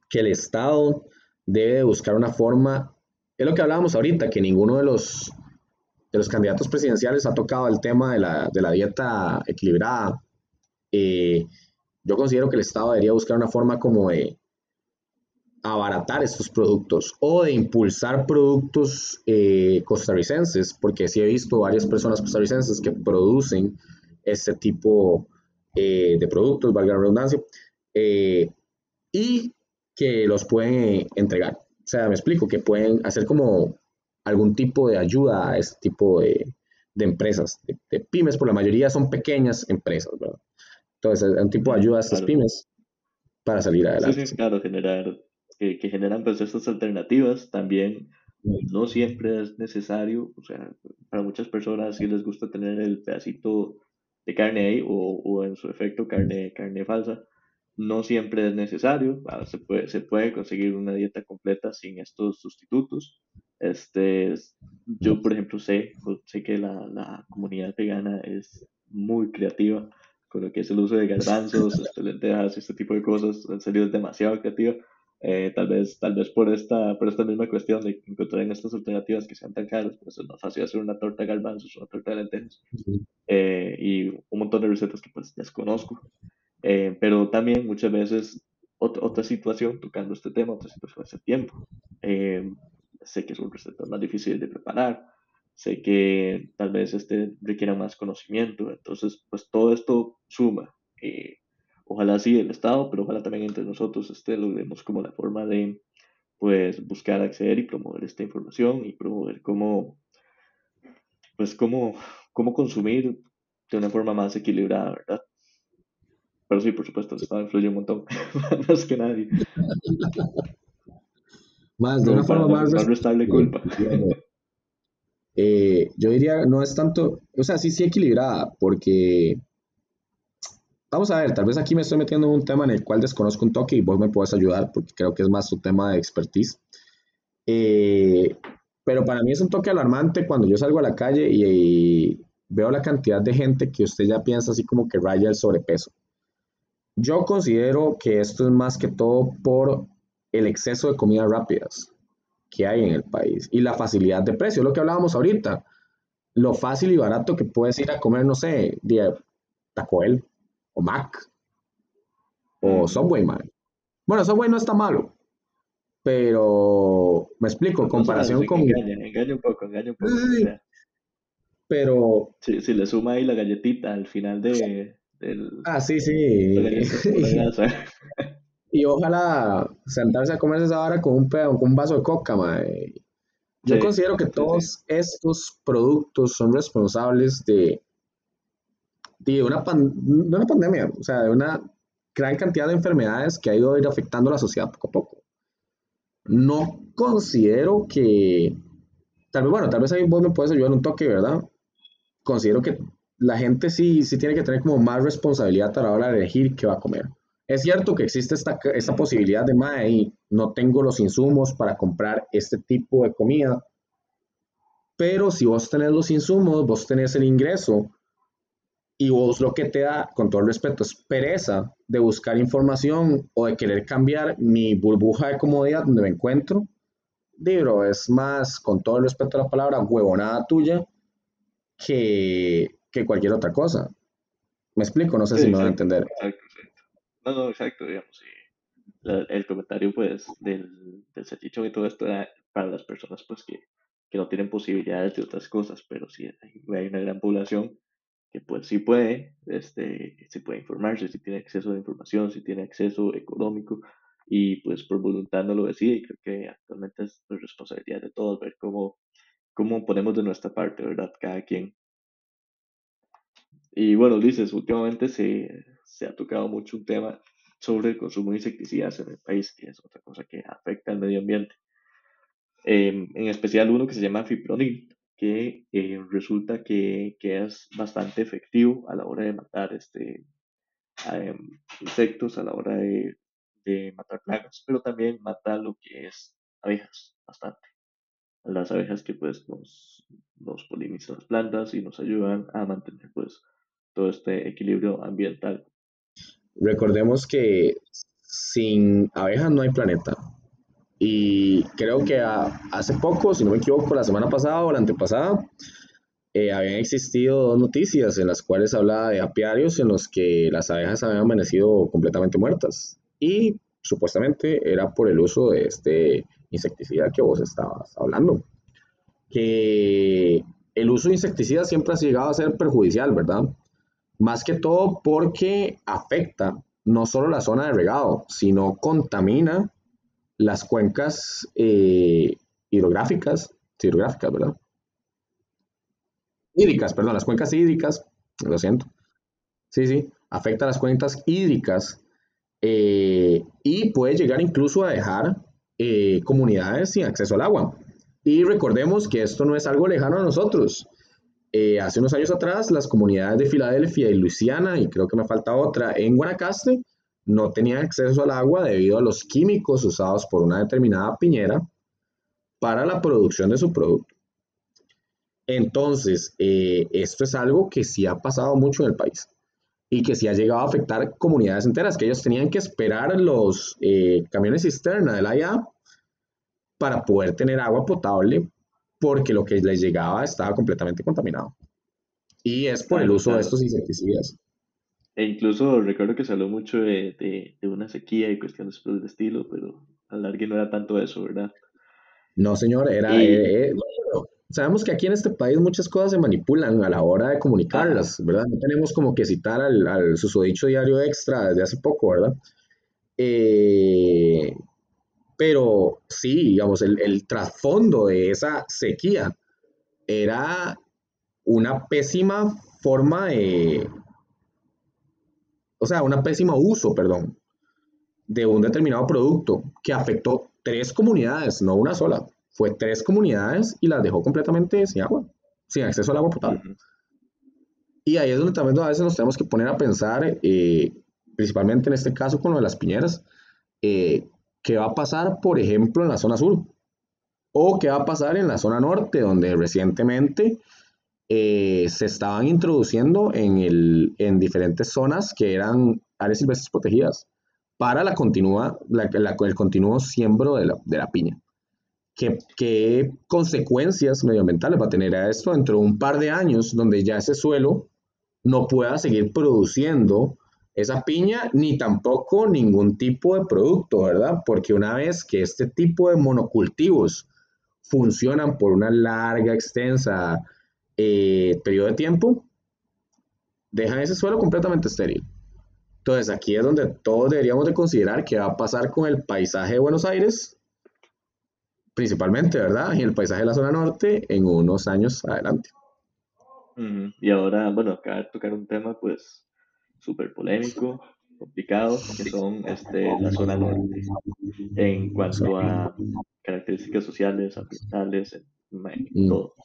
que el Estado debe buscar una forma, es lo que hablábamos ahorita, que ninguno de los, de los candidatos presidenciales ha tocado el tema de la, de la dieta equilibrada. Eh, yo considero que el Estado debería buscar una forma como de, abaratar estos productos o de impulsar productos eh, costarricenses, porque sí he visto varias personas costarricenses que producen este tipo eh, de productos, valga la redundancia, y que los pueden entregar. O sea, me explico, que pueden hacer como algún tipo de ayuda a este tipo de, empresas, de, pymes, por la mayoría son pequeñas empresas, ¿verdad? Entonces, un tipo de ayuda a estas pymes para salir adelante. Sí, sí, claro, generar que, generan pues estas alternativas también no siempre es necesario, o sea, para muchas personas sí les gusta tener el pedacito de carne ahí o, o en su efecto carne, carne falsa, no siempre es necesario, ah, se puede, se puede conseguir una dieta completa sin estos sustitutos. Este, yo, por ejemplo, sé, sé que la, la comunidad vegana es muy creativa con lo que es el uso de garbanzos, este, lentejas, este tipo de cosas, en serio es demasiado creativa. Eh, tal vez, tal vez por esta, por esta misma cuestión de encontrar en estas alternativas que sean tan caras, pues es más fácil hacer una torta de garbanzos, una torta de lentejas eh, y un montón de recetas que pues desconozco. Eh, pero también muchas veces otra, otra situación, tocando este tema, otra situación hace tiempo. sé que son recetas más difíciles de preparar, sé que tal vez este requiera más conocimiento, entonces pues todo esto suma. Ojalá sí el Estado, pero ojalá también entre nosotros este, lo vemos como la forma de pues buscar acceder y promover esta información y promover cómo pues cómo, cómo consumir de una forma más equilibrada, ¿verdad? Pero sí, por supuesto, el Estado influye un montón, <laughs> más que nadie. Más, de una forma más... Más culpa. Eh, yo diría, no es tanto, o sea, sí, sí equilibrada, porque Vamos a ver, tal vez aquí me estoy metiendo en un tema en el cual desconozco un toque y vos me puedes ayudar porque creo que es más tu tema de expertise. Eh, pero para mí es un toque alarmante cuando yo salgo a la calle y, veo la cantidad de gente que usted ya piensa así como que raya el sobrepeso. Yo considero que esto es más que todo por el exceso de comidas rápidas que hay en el país y la facilidad de precio, lo que hablábamos ahorita, lo fácil y barato que puedes ir a comer, no sé, de Taco Bell, o Mac, o Subway, man. Bueno, Subway no está malo, pero me explico, en comparación con... Engaña, un poco, engaña un poco. pero... Si, si, le suma ahí la galletita al final de... Del, ah, sí, sí. <laughs> <laughs> y ojalá sentarse a comerse esa hora con un, pedo, con un vaso de coca, man. Yo considero que todos estos productos son responsables de de una, una pandemia, o sea, de una gran cantidad de enfermedades que ha ido a ir afectando a la sociedad poco a poco. No considero que, tal vez, bueno, tal vez ahí vos me puedes ayudar un toque, ¿verdad? Considero que la gente sí, sí tiene que tener como más responsabilidad a la hora de elegir qué va a comer. Es cierto que existe esta, esta posibilidad de, mae, no tengo los insumos para comprar este tipo de comida, pero si vos tenés los insumos, vos tenés el ingreso, y vos lo que te da, con todo el respeto, es pereza de buscar información o de querer cambiar mi burbuja de comodidad donde me encuentro, libro es más, con todo el respeto a la palabra, huevonada tuya que, que cualquier otra cosa. ¿Me explico? No sé si me van a entender. Exacto. No, no, exacto, digamos. el comentario, pues, del, del y todo esto era para las personas, pues, que, que no tienen posibilidades de otras cosas, pero sí hay una gran población que pues sí puede, este, sí puede informarse, si tiene acceso a información, si tiene acceso económico y pues por voluntad no lo decide y creo que actualmente es responsabilidad de todos ver cómo, cómo ponemos de nuestra parte, ¿verdad? Cada quien. Y bueno, dices, últimamente se, se ha tocado mucho un tema sobre el consumo de insecticidas en el país, que es otra cosa que afecta al medio ambiente. Em, en especial uno que se llama fipronil, que eh, resulta que, que, es bastante efectivo a la hora de matar este, em, insectos, a la hora de, de, matar plagas, pero también mata lo que es abejas, bastante. Las abejas que pues nos, nos polinizan las plantas y nos ayudan a mantener pues todo este equilibrio ambiental. Recordemos que sin abejas no hay planeta. Y creo que hace poco, si no me equivoco, la semana pasada o la antepasada, eh, habían existido dos noticias en las cuales hablaba de apiarios en los que las abejas habían amanecido completamente muertas. Y supuestamente era por el uso de este insecticida que vos estabas hablando. Que el uso de insecticidas siempre ha llegado a ser perjudicial, ¿verdad? Más que todo porque afecta no solo la zona de regado, sino contamina las cuencas eh, hidrográficas, hidrográficas, ¿verdad? Hídricas, perdón, las cuencas hídricas, lo siento. Sí, sí, afecta las cuencas hídricas eh, y puede llegar incluso a dejar eh, comunidades sin acceso al agua. Y recordemos que esto no es algo lejano a nosotros. Hace unos años atrás, las comunidades de Filadelfia y Luisiana, y creo que me falta otra, en Guanacaste, no tenían acceso al agua debido a los químicos usados por una determinada piñera para la producción de su producto. Entonces, eh, esto es algo que sí ha pasado mucho en el país y que sí ha llegado a afectar comunidades enteras, que ellos tenían que esperar los eh, camiones cisterna de la IA para poder tener agua potable porque lo que les llegaba estaba completamente contaminado. Y es por el uso de estos insecticidas. E incluso recuerdo que se habló mucho de, de, una sequía y cuestiones por el estilo, pero a largo no era tanto eso, ¿verdad? No, señor, era... Eh, eh, sabemos que aquí en este país muchas cosas se manipulan a la hora de comunicarlas, ¿verdad? No tenemos como que citar al, al susodicho diario extra desde hace poco, ¿verdad? Eh, pero sí, digamos, el, el trasfondo de esa sequía era una pésima forma de, o sea, un pésimo uso, perdón, de un determinado producto que afectó tres comunidades, no una sola. Fue tres comunidades y las dejó completamente sin agua, sin acceso al agua potable. Y ahí es donde también a veces nos tenemos que poner a pensar, eh, principalmente en este caso con lo de las piñeras, eh, qué va a pasar, por ejemplo, en la zona sur o qué va a pasar en la zona norte, donde recientemente eh, se estaban introduciendo en, el, en diferentes zonas que eran áreas silvestres protegidas para la continua, el continuo siembro de la, de la piña. ¿Qué, ¿Qué, consecuencias medioambientales va a tener esto dentro de un par de años donde ya ese suelo no pueda seguir produciendo esa piña ni tampoco ningún tipo de producto, ¿verdad? Porque una vez que este tipo de monocultivos funcionan por una larga, extensa eh, periodo de tiempo, dejan ese suelo completamente estéril. Entonces aquí es donde todos deberíamos de considerar qué va a pasar con el paisaje de Buenos Aires, principalmente, ¿verdad? Y el paisaje de la zona norte en unos años adelante. Y ahora, bueno, de tocar un tema pues súper polémico, complicado, que son este, la zona norte, en cuanto a características sociales, ambientales, en, mm. todo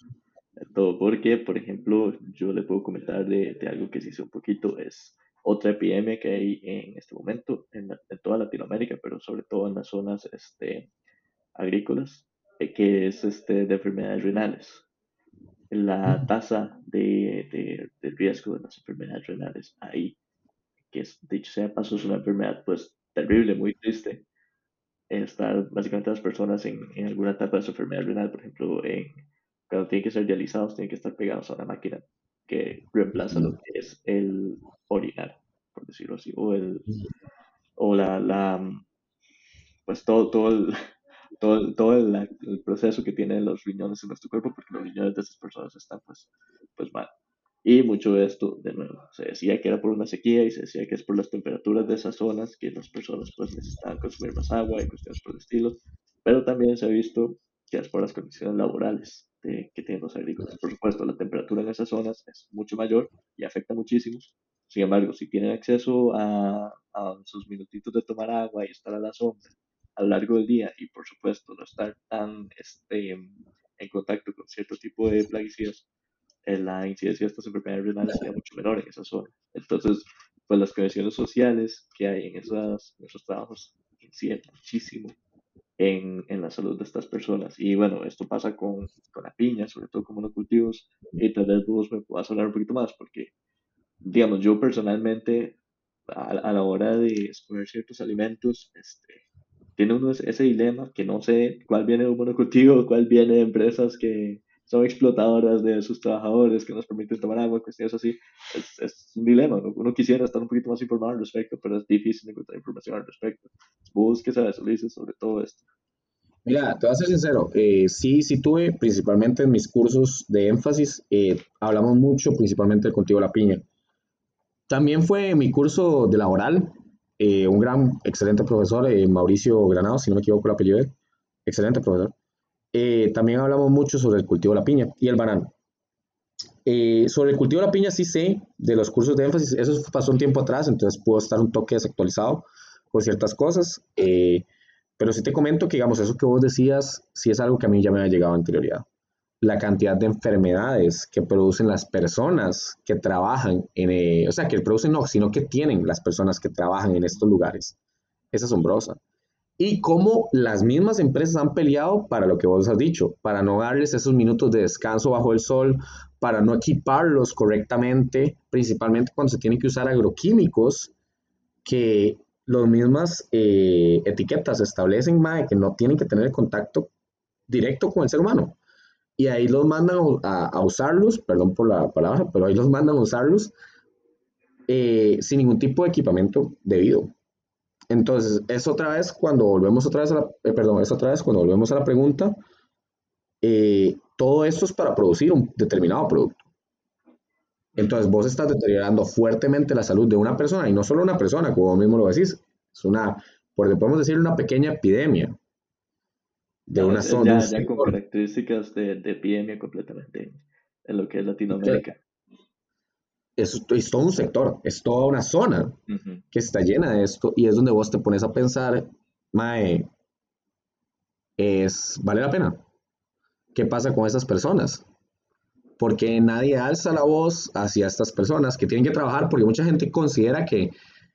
todo, porque, por ejemplo, yo le puedo comentar de, algo que se hizo un poquito, es otra epidemia que hay en este momento en, toda Latinoamérica, pero sobre todo en las zonas este, agrícolas, eh, que es este, de enfermedades renales. La tasa de, del riesgo de las enfermedades renales ahí, que es, dicho sea paso, es una enfermedad pues terrible, muy triste. Estar básicamente las personas en, en alguna etapa de su enfermedad renal, por ejemplo, en, cuando tienen que ser dializados, tienen que estar pegados a una máquina que reemplaza lo que es el orinar, por decirlo así, o el o la, la pues todo, todo el, <laughs> todo, todo el, proceso que tienen los riñones en nuestro cuerpo, porque los riñones de esas personas están pues, pues mal. Y mucho de esto, de nuevo, se decía que era por una sequía y se decía que es por las temperaturas de esas zonas que las personas pues necesitan consumir más agua y cuestiones por el estilo, pero también se ha visto que es por las condiciones laborales de, que tienen los agrícolas. Por supuesto, la temperatura en esas zonas es mucho mayor y afecta muchísimo. Sin embargo, si tienen acceso a, a sus minutitos de tomar agua y estar a la sombra a lo largo del día y por supuesto no estar tan este, en contacto con cierto tipo de plaguicidas, la incidencia de estas enfermedades renales sería mucho menor en esa zona. Entonces, pues las condiciones sociales que hay en, esas, esos trabajos inciden muchísimo en, en, la salud de estas personas. Y bueno, esto pasa con, con la piña, sobre todo con monocultivos, y tal vez vos me puedas hablar un poquito más, porque, digamos, yo personalmente, a, a la hora de escoger ciertos alimentos, este, tiene uno ese dilema que no sé cuál viene de un monocultivo, cuál viene de empresas que son explotadoras de sus trabajadores, que nos permiten tomar agua, cuestiones así. Es, es un dilema. Uno quisiera estar un poquito más informado al respecto, pero es difícil encontrar información al respecto. ¿qué sabes, Ulises, sobre todo esto? Mira, te voy a ser sincero, eh, sí, sí tuve, principalmente en mis cursos de énfasis, eh, hablamos mucho principalmente del de la piña. También fue mi curso de laboral, eh, un gran, excelente profesor, eh, Mauricio Granado, si no me equivoco el apellido, excelente profesor. Eh, también hablamos mucho sobre el cultivo de la piña y el banano. sobre el cultivo de la piña sí sé de los cursos de énfasis, eso pasó un tiempo atrás, entonces puedo estar un toque desactualizado con ciertas cosas, pero sí te comento que, digamos, eso que vos decías, sí es algo que a mí ya me ha llegado anterioridad la cantidad de enfermedades que producen las personas que trabajan en, eh, o sea, que producen no, sino que tienen las personas que trabajan en estos lugares. Es asombrosa. Y cómo las mismas empresas han peleado para lo que vos has dicho, para no darles esos minutos de descanso bajo el sol, para no equiparlos correctamente, principalmente cuando se tienen que usar agroquímicos que las mismas eh, etiquetas establecen que no tienen que tener contacto directo con el ser humano y ahí los mandan a, usarlos, perdón por la palabra, pero ahí los mandan a usarlos eh, sin ningún tipo de equipamiento debido. Entonces, es otra vez cuando volvemos otra vez a la, eh, perdón, es otra vez cuando volvemos a la pregunta, eh, todo esto es para producir un determinado producto. Entonces, vos estás deteriorando fuertemente la salud de una persona, y no solo una persona, como vos mismo lo decís, es una, porque podemos decir una pequeña epidemia de una zona. Ya, con características de, de, epidemia completamente en lo que es Latinoamérica. Es, es, todo un sector, es toda una zona que está llena de esto y es donde vos te pones a pensar, Mae, es, ¿vale la pena? ¿Qué pasa con esas personas? Porque nadie alza la voz hacia estas personas que tienen que trabajar, porque mucha gente considera que,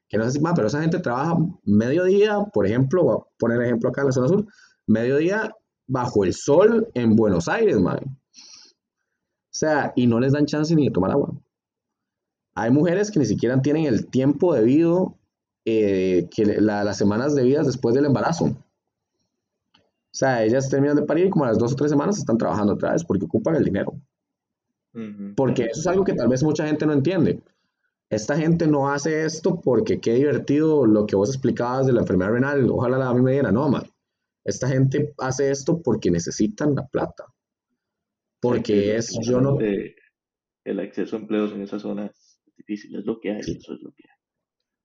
que no es así, pero esa gente trabaja mediodía, por ejemplo, voy a poner el ejemplo acá en la zona sur, mediodía bajo el sol en Buenos Aires, man. O sea, y no les dan chance ni de tomar agua. Hay mujeres que ni siquiera tienen el tiempo debido eh, que las semanas debidas después del embarazo. O sea, ellas terminan de parir y como a las dos o tres semanas están trabajando otra vez porque ocupan el dinero. Porque eso es algo que tal vez mucha gente no entiende. Esta gente no hace esto porque qué divertido lo que vos explicabas de la enfermedad renal. Ojalá a mí me diera, no, man. Esta gente hace esto porque necesitan la plata. Porque es, yo no... El acceso a empleos en esa zona es difícil, es lo que hay, eso es lo que hay.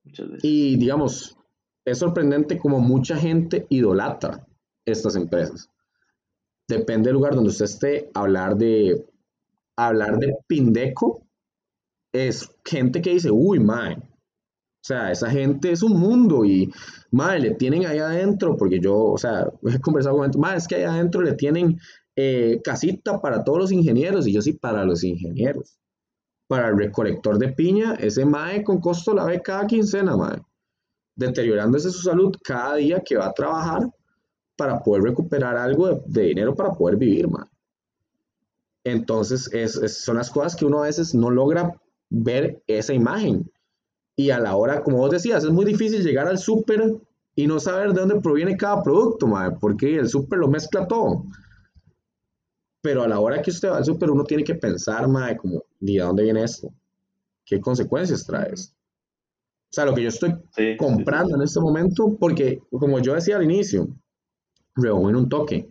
Muchas veces. Y digamos, es sorprendente como mucha gente idolatra estas empresas. Depende del lugar donde usted esté, hablar de, hablar de Pindeco es gente que dice, uy, man, o sea, esa gente es un mundo y, madre, le tienen ahí adentro, porque yo, o sea, <laughs> he conversado con gente, madre, es que ahí adentro le tienen eh, casita para todos los ingenieros, y yo sí, para los ingenieros. Para el recolector de piña, ese mae con costo la ve cada quincena, mae, deteriorándose su salud cada día que va a trabajar para poder recuperar algo de, dinero para poder vivir, mae. Entonces, es, son las cosas que uno a veces no logra ver esa imagen. Y a la hora, como vos decías, es muy difícil llegar al súper y no saber de dónde proviene cada producto, madre, porque el súper lo mezcla todo. Pero a la hora que usted va al súper, uno tiene que pensar, madre, como, ¿de dónde viene esto? ¿Qué consecuencias trae esto? O sea, lo que yo estoy comprando en este momento, porque como yo decía al inicio, en un toque,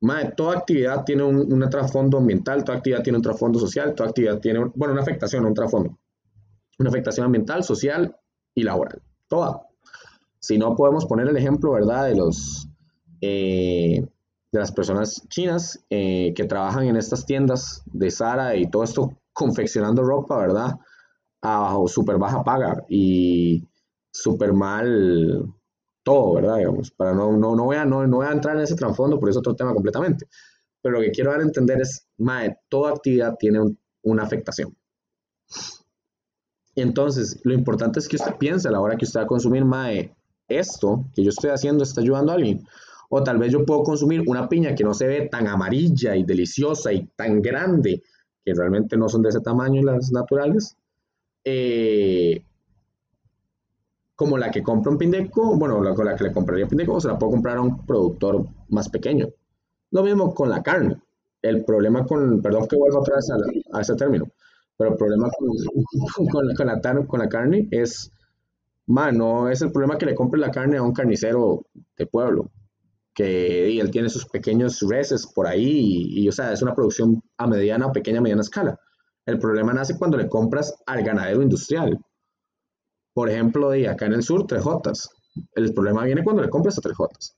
madre, toda actividad tiene un, un, trasfondo ambiental, toda actividad tiene un trasfondo social, toda actividad tiene, bueno, una afectación, un trasfondo. Una afectación ambiental, social y laboral. Toda. Si no podemos poner el ejemplo, ¿verdad? De los... Eh, de las personas chinas eh, que trabajan en estas tiendas de Zara y todo esto confeccionando ropa, ¿verdad? A súper baja paga y súper mal todo, ¿verdad? Digamos, para no, no, no, voy a, no, no voy a entrar en ese trasfondo, porque es otro tema completamente. Pero lo que quiero dar a entender es, mae, toda actividad tiene una afectación. Entonces, lo importante es que usted piense a la hora que usted va a consumir, mae, esto que yo estoy haciendo está ayudando a alguien. O tal vez yo puedo consumir una piña que no se ve tan amarilla y deliciosa y tan grande, que realmente no son de ese tamaño las naturales, eh, como la que compro en Pindeco, bueno, la, con la que le compraría Pindeco, o se la puedo comprar a un productor más pequeño. Lo mismo con la carne. El problema con, perdón que vuelvo otra vez a, ese término, pero el problema con, <laughs> con, la, con la carne es no es el problema que le compre la carne a un carnicero de pueblo, que él tiene sus pequeños reses por ahí y, o sea, es una producción a mediana o pequeña, mediana escala. El problema nace cuando le compras al ganadero industrial. Por ejemplo, de acá en el sur, 3J. El problema viene cuando le compras a 3J.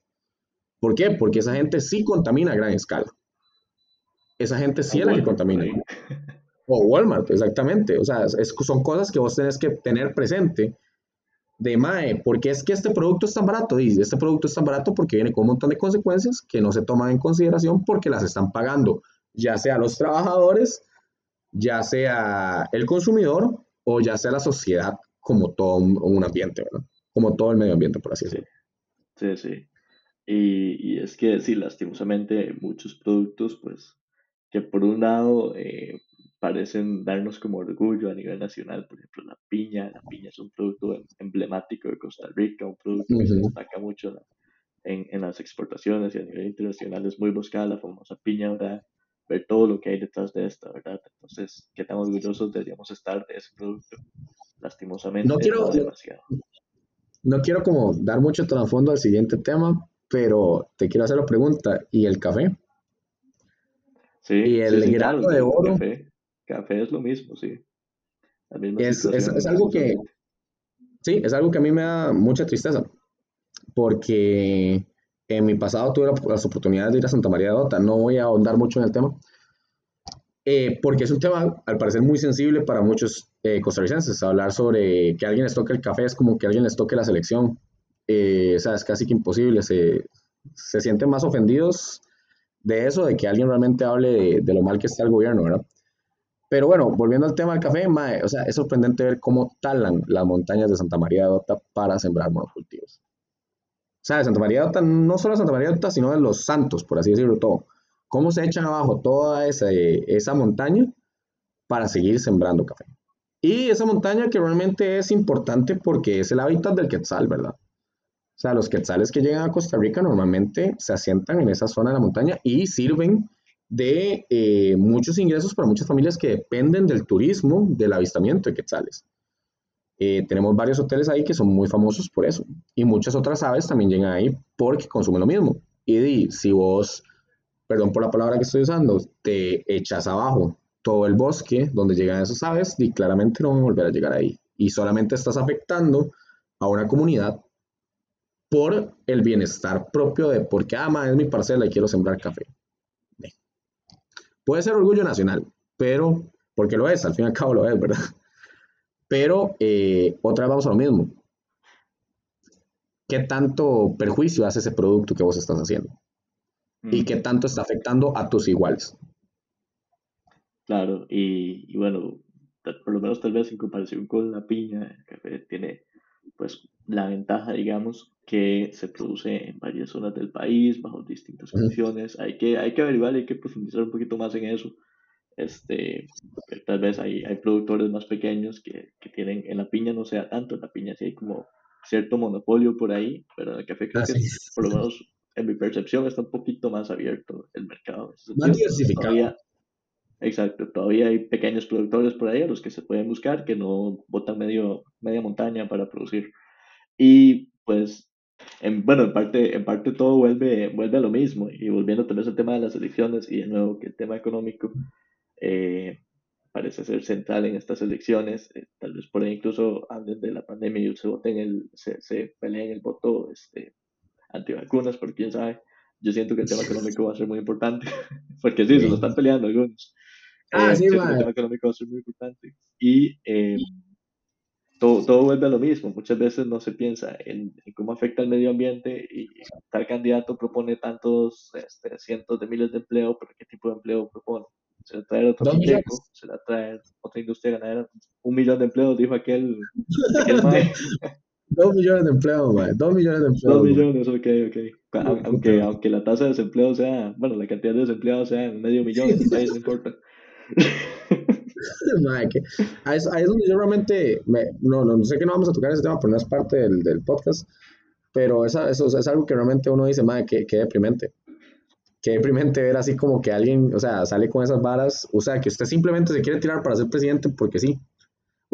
¿Por qué? Porque esa gente sí contamina a gran escala. Esa gente sí es la que contamina. O Walmart, exactamente. O sea, son cosas que vos tenés que tener presente de MAE, porque es que este producto es tan barato? Y este producto es tan barato porque viene con un montón de consecuencias que no se toman en consideración porque las están pagando, ya sea los trabajadores, ya sea el consumidor o ya sea la sociedad como todo un, ambiente, ¿verdad? Como todo el medio ambiente, por así decirlo. Sí, sí. Y, y, es que sí, lastimosamente muchos productos, pues, que por un lado eh, parecen darnos como orgullo a nivel nacional. Por ejemplo, la piña. La piña es un producto em, emblemático de Costa Rica, un producto que se destaca mucho en, en, las exportaciones y a nivel internacional es muy buscada la famosa piña ahora ver todo lo que hay detrás de esta, ¿verdad? Entonces, qué tan orgullosos deberíamos estar de ese producto. Lastimosamente, no quiero, demasiado. No quiero como dar mucho trasfondo al siguiente tema, pero te quiero hacer la pregunta, ¿y el café? Sí, y el grano de oro. Café es lo mismo, sí. Es, es, algo que, sí, es algo que a mí me da mucha tristeza, porque en mi pasado tuve las oportunidades de ir a Santa María de Ota, no voy a ahondar mucho en el tema, eh, porque es un tema al parecer muy sensible para muchos eh, costarricenses. Hablar sobre que alguien les toque el café es como que alguien les toque la selección, eh, o sea, es casi que imposible, se, se sienten más ofendidos de eso, de que alguien realmente hable de, de, lo mal que está el gobierno, ¿verdad? Pero bueno, volviendo al tema del café, o sea, es sorprendente ver cómo talan las montañas de Santa María de Ota para sembrar monocultivos. O sea, de Santa María de Ota, no solo de Santa María de Ota, sino de los santos, por así decirlo todo. Cómo se echan abajo toda esa, esa montaña para seguir sembrando café. Y esa montaña que realmente es importante porque es el hábitat del quetzal, ¿verdad? O sea, los quetzales que llegan a Costa Rica normalmente se asientan en esa zona de la montaña y sirven de eh, muchos ingresos para muchas familias que dependen del turismo, del avistamiento de quetzales. Eh, tenemos varios hoteles ahí que son muy famosos por eso. Y muchas otras aves también llegan ahí porque consumen lo mismo. Y si vos, perdón por la palabra que estoy usando, te echas abajo todo el bosque donde llegan esas aves, y claramente no van a volver a llegar ahí. Y solamente estás afectando a una comunidad por el bienestar propio de porque, ama ah, es mi parcela y quiero sembrar café. Puede ser orgullo nacional, pero, porque lo es, al fin y al cabo lo es, ¿verdad? Pero eh, otra vez vamos a lo mismo. ¿Qué tanto perjuicio hace ese producto que vos estás haciendo? ¿Y qué tanto está afectando a tus iguales? Claro, y, bueno, por lo menos tal vez en comparación con la piña, el café tiene pues la ventaja, digamos, que se produce en varias zonas del país, bajo distintas condiciones. Hay que, hay que averiguar, hay que profundizar un poquito más en eso. Este, tal vez hay, hay productores más pequeños que, que, tienen, en la piña no sea tanto, en la piña sí hay como cierto monopolio por ahí, pero en el café creo que por lo menos en mi percepción está un poquito más abierto el mercado. Más diversificado. Exacto, todavía hay pequeños productores por ahí a los que se pueden buscar que no botan medio, media montaña para producir. Y pues, en, bueno, en parte, en parte todo vuelve, vuelve a lo mismo. Y volviendo tal vez al tema de las elecciones y de nuevo que el tema económico eh, parece ser central en estas elecciones. Eh, tal vez por ahí incluso antes de la pandemia se voten el, se, se peleen el voto este, antivacunas, por quién sabe. Yo siento que el tema <laughs> económico va a ser muy importante, <laughs> porque sí, se lo están peleando algunos. Ah, eh, sí, el tema económico va a ser muy importante. Y eh, todo, todo, vuelve a lo mismo. Muchas veces no se piensa en, cómo afecta el medio ambiente y tal candidato propone tantos este, cientos de miles de empleo, pero ¿qué tipo de empleo propone? Se va a traer otro muñeco, se va a traer otra industria ganadera. Un millón de empleos, dijo aquel, aquel <laughs> Dos millones de empleos, man. Dos millones de empleos. Dos millones, ok, ok. Aunque, aunque la tasa de desempleo sea, bueno, la cantidad de desempleados sea medio millón en el país, no importa. <laughs> que, ahí, es, ahí, es, donde yo realmente, me, no, no, sé que no vamos a tocar ese tema, pero no es parte del, del podcast, pero esa, eso es algo que realmente uno dice, madre, que, que deprimente. Qué deprimente ver así como que alguien, o sea, sale con esas varas, o sea, que usted simplemente se quiere tirar para ser presidente porque sí.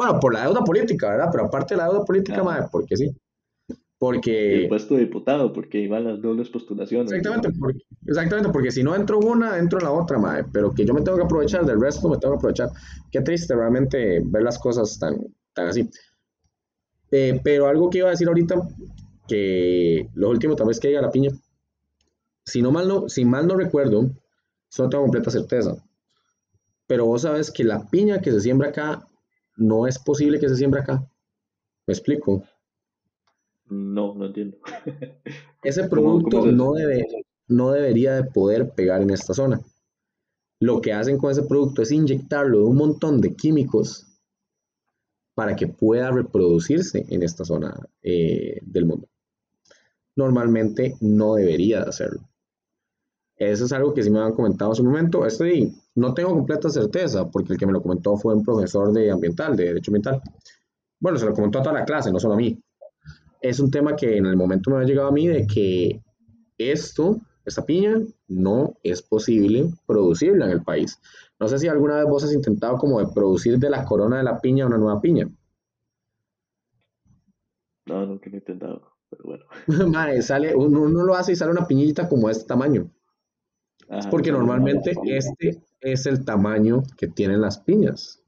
Bueno, por la deuda política, ¿verdad? Pero aparte de la deuda política, madre, porque sí. Porque... el puesto de diputado, porque iban las dobles postulaciones. Exactamente, porque, exactamente, porque si no entro una, entro en la otra, madre. Pero que yo me tengo que aprovechar del resto, me tengo que aprovechar. Qué triste realmente ver las cosas tan, tan así. Eh, pero algo que iba a decir ahorita, que lo último tal vez que diga la piña. Si, no mal no, si mal no recuerdo, eso no tengo completa certeza. Pero vos sabes que la piña que se siembra acá no es posible que se siembre acá. ¿Me explico? No, no entiendo. <laughs> Ese producto no, debe, no debería de poder pegar en esta zona. Lo que hacen con ese producto es inyectarlo de un montón de químicos para que pueda reproducirse en esta zona eh, del mundo. Normalmente no debería de hacerlo. Eso es algo que sí me han comentado hace un momento. Estoy, no tengo completa certeza, porque el que me lo comentó fue un profesor de ambiental, de derecho ambiental. Bueno, se lo comentó a toda la clase, no solo a mí. Es un tema que en el momento me ha llegado a mí de que esto, esta piña, no es posible producirla en el país. No sé si alguna vez vos has intentado como de producir de la corona de la piña una nueva piña. No, nunca he intentado, pero bueno. <laughs> Madre, sale, uno, uno, lo hace y sale una piñita como de este tamaño porque normalmente este es el tamaño que tienen las piñas.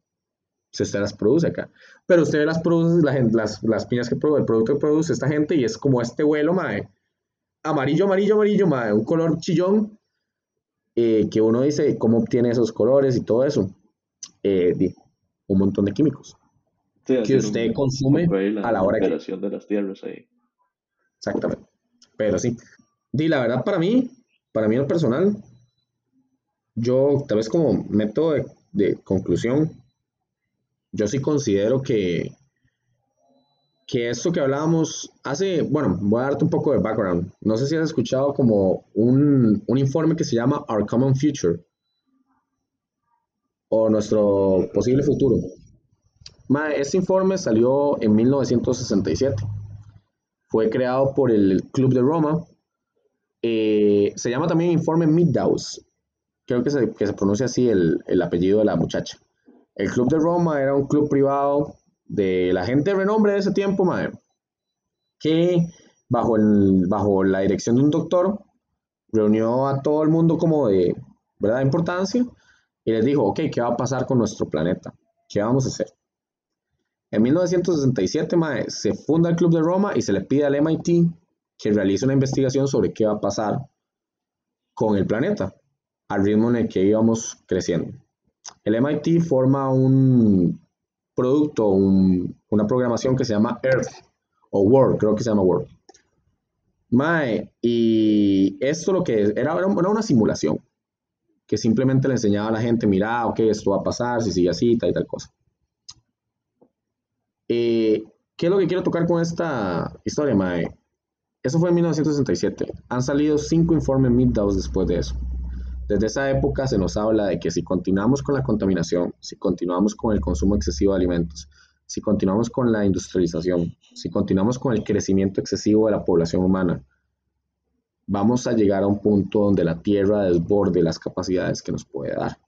Si usted las produce acá. Pero usted ve las, produce, la las, las piñas que produce, el producto que produce esta gente y es como este vuelo, mae. Amarillo, amarillo, amarillo, mae. Un color chillón. Eh, que uno dice cómo obtiene esos colores y todo eso. Eh, un montón de químicos. que usted consume a la hora que... de las tierras ahí. Exactamente. Pero sí. Di, la verdad, para mí, para mí en lo personal, yo, tal vez como método de, conclusión, yo sí considero que, que esto que hablábamos hace, bueno, voy a darte un poco de background. No sé si has escuchado como un, informe que se llama Our Common Future o nuestro posible futuro. Este informe salió en 1967. Fue creado por el Club de Roma. Eh, se llama también informe Middaus creo que se, que pronuncia así el, el, apellido de la muchacha. El Club de Roma era un club privado de la gente de renombre de ese tiempo, madre, que bajo, la dirección de un doctor reunió a todo el mundo como de verdad importancia y les dijo, ok, ¿qué va a pasar con nuestro planeta? ¿Qué vamos a hacer? En 1967, madre, se funda el Club de Roma y se le pide al MIT que realice una investigación sobre qué va a pasar con el planeta al ritmo en el que íbamos creciendo. El MIT forma un producto, una programación que se llama Earth o World, creo que se llama World. Mae, y esto lo que era, una simulación que simplemente le enseñaba a la gente, mira, ok, esto va a pasar, si sigue así, tal y tal cosa. Eh, ¿Qué es lo que quiero tocar con esta historia, Mae? Eso fue en 1967. Han salido cinco informes Middaus después de eso. Desde esa época se nos habla de que si continuamos con la contaminación, si continuamos con el consumo excesivo de alimentos, si continuamos con la industrialización, si continuamos con el crecimiento excesivo de la población humana, vamos a llegar a un punto donde la Tierra desborde las capacidades que nos puede dar.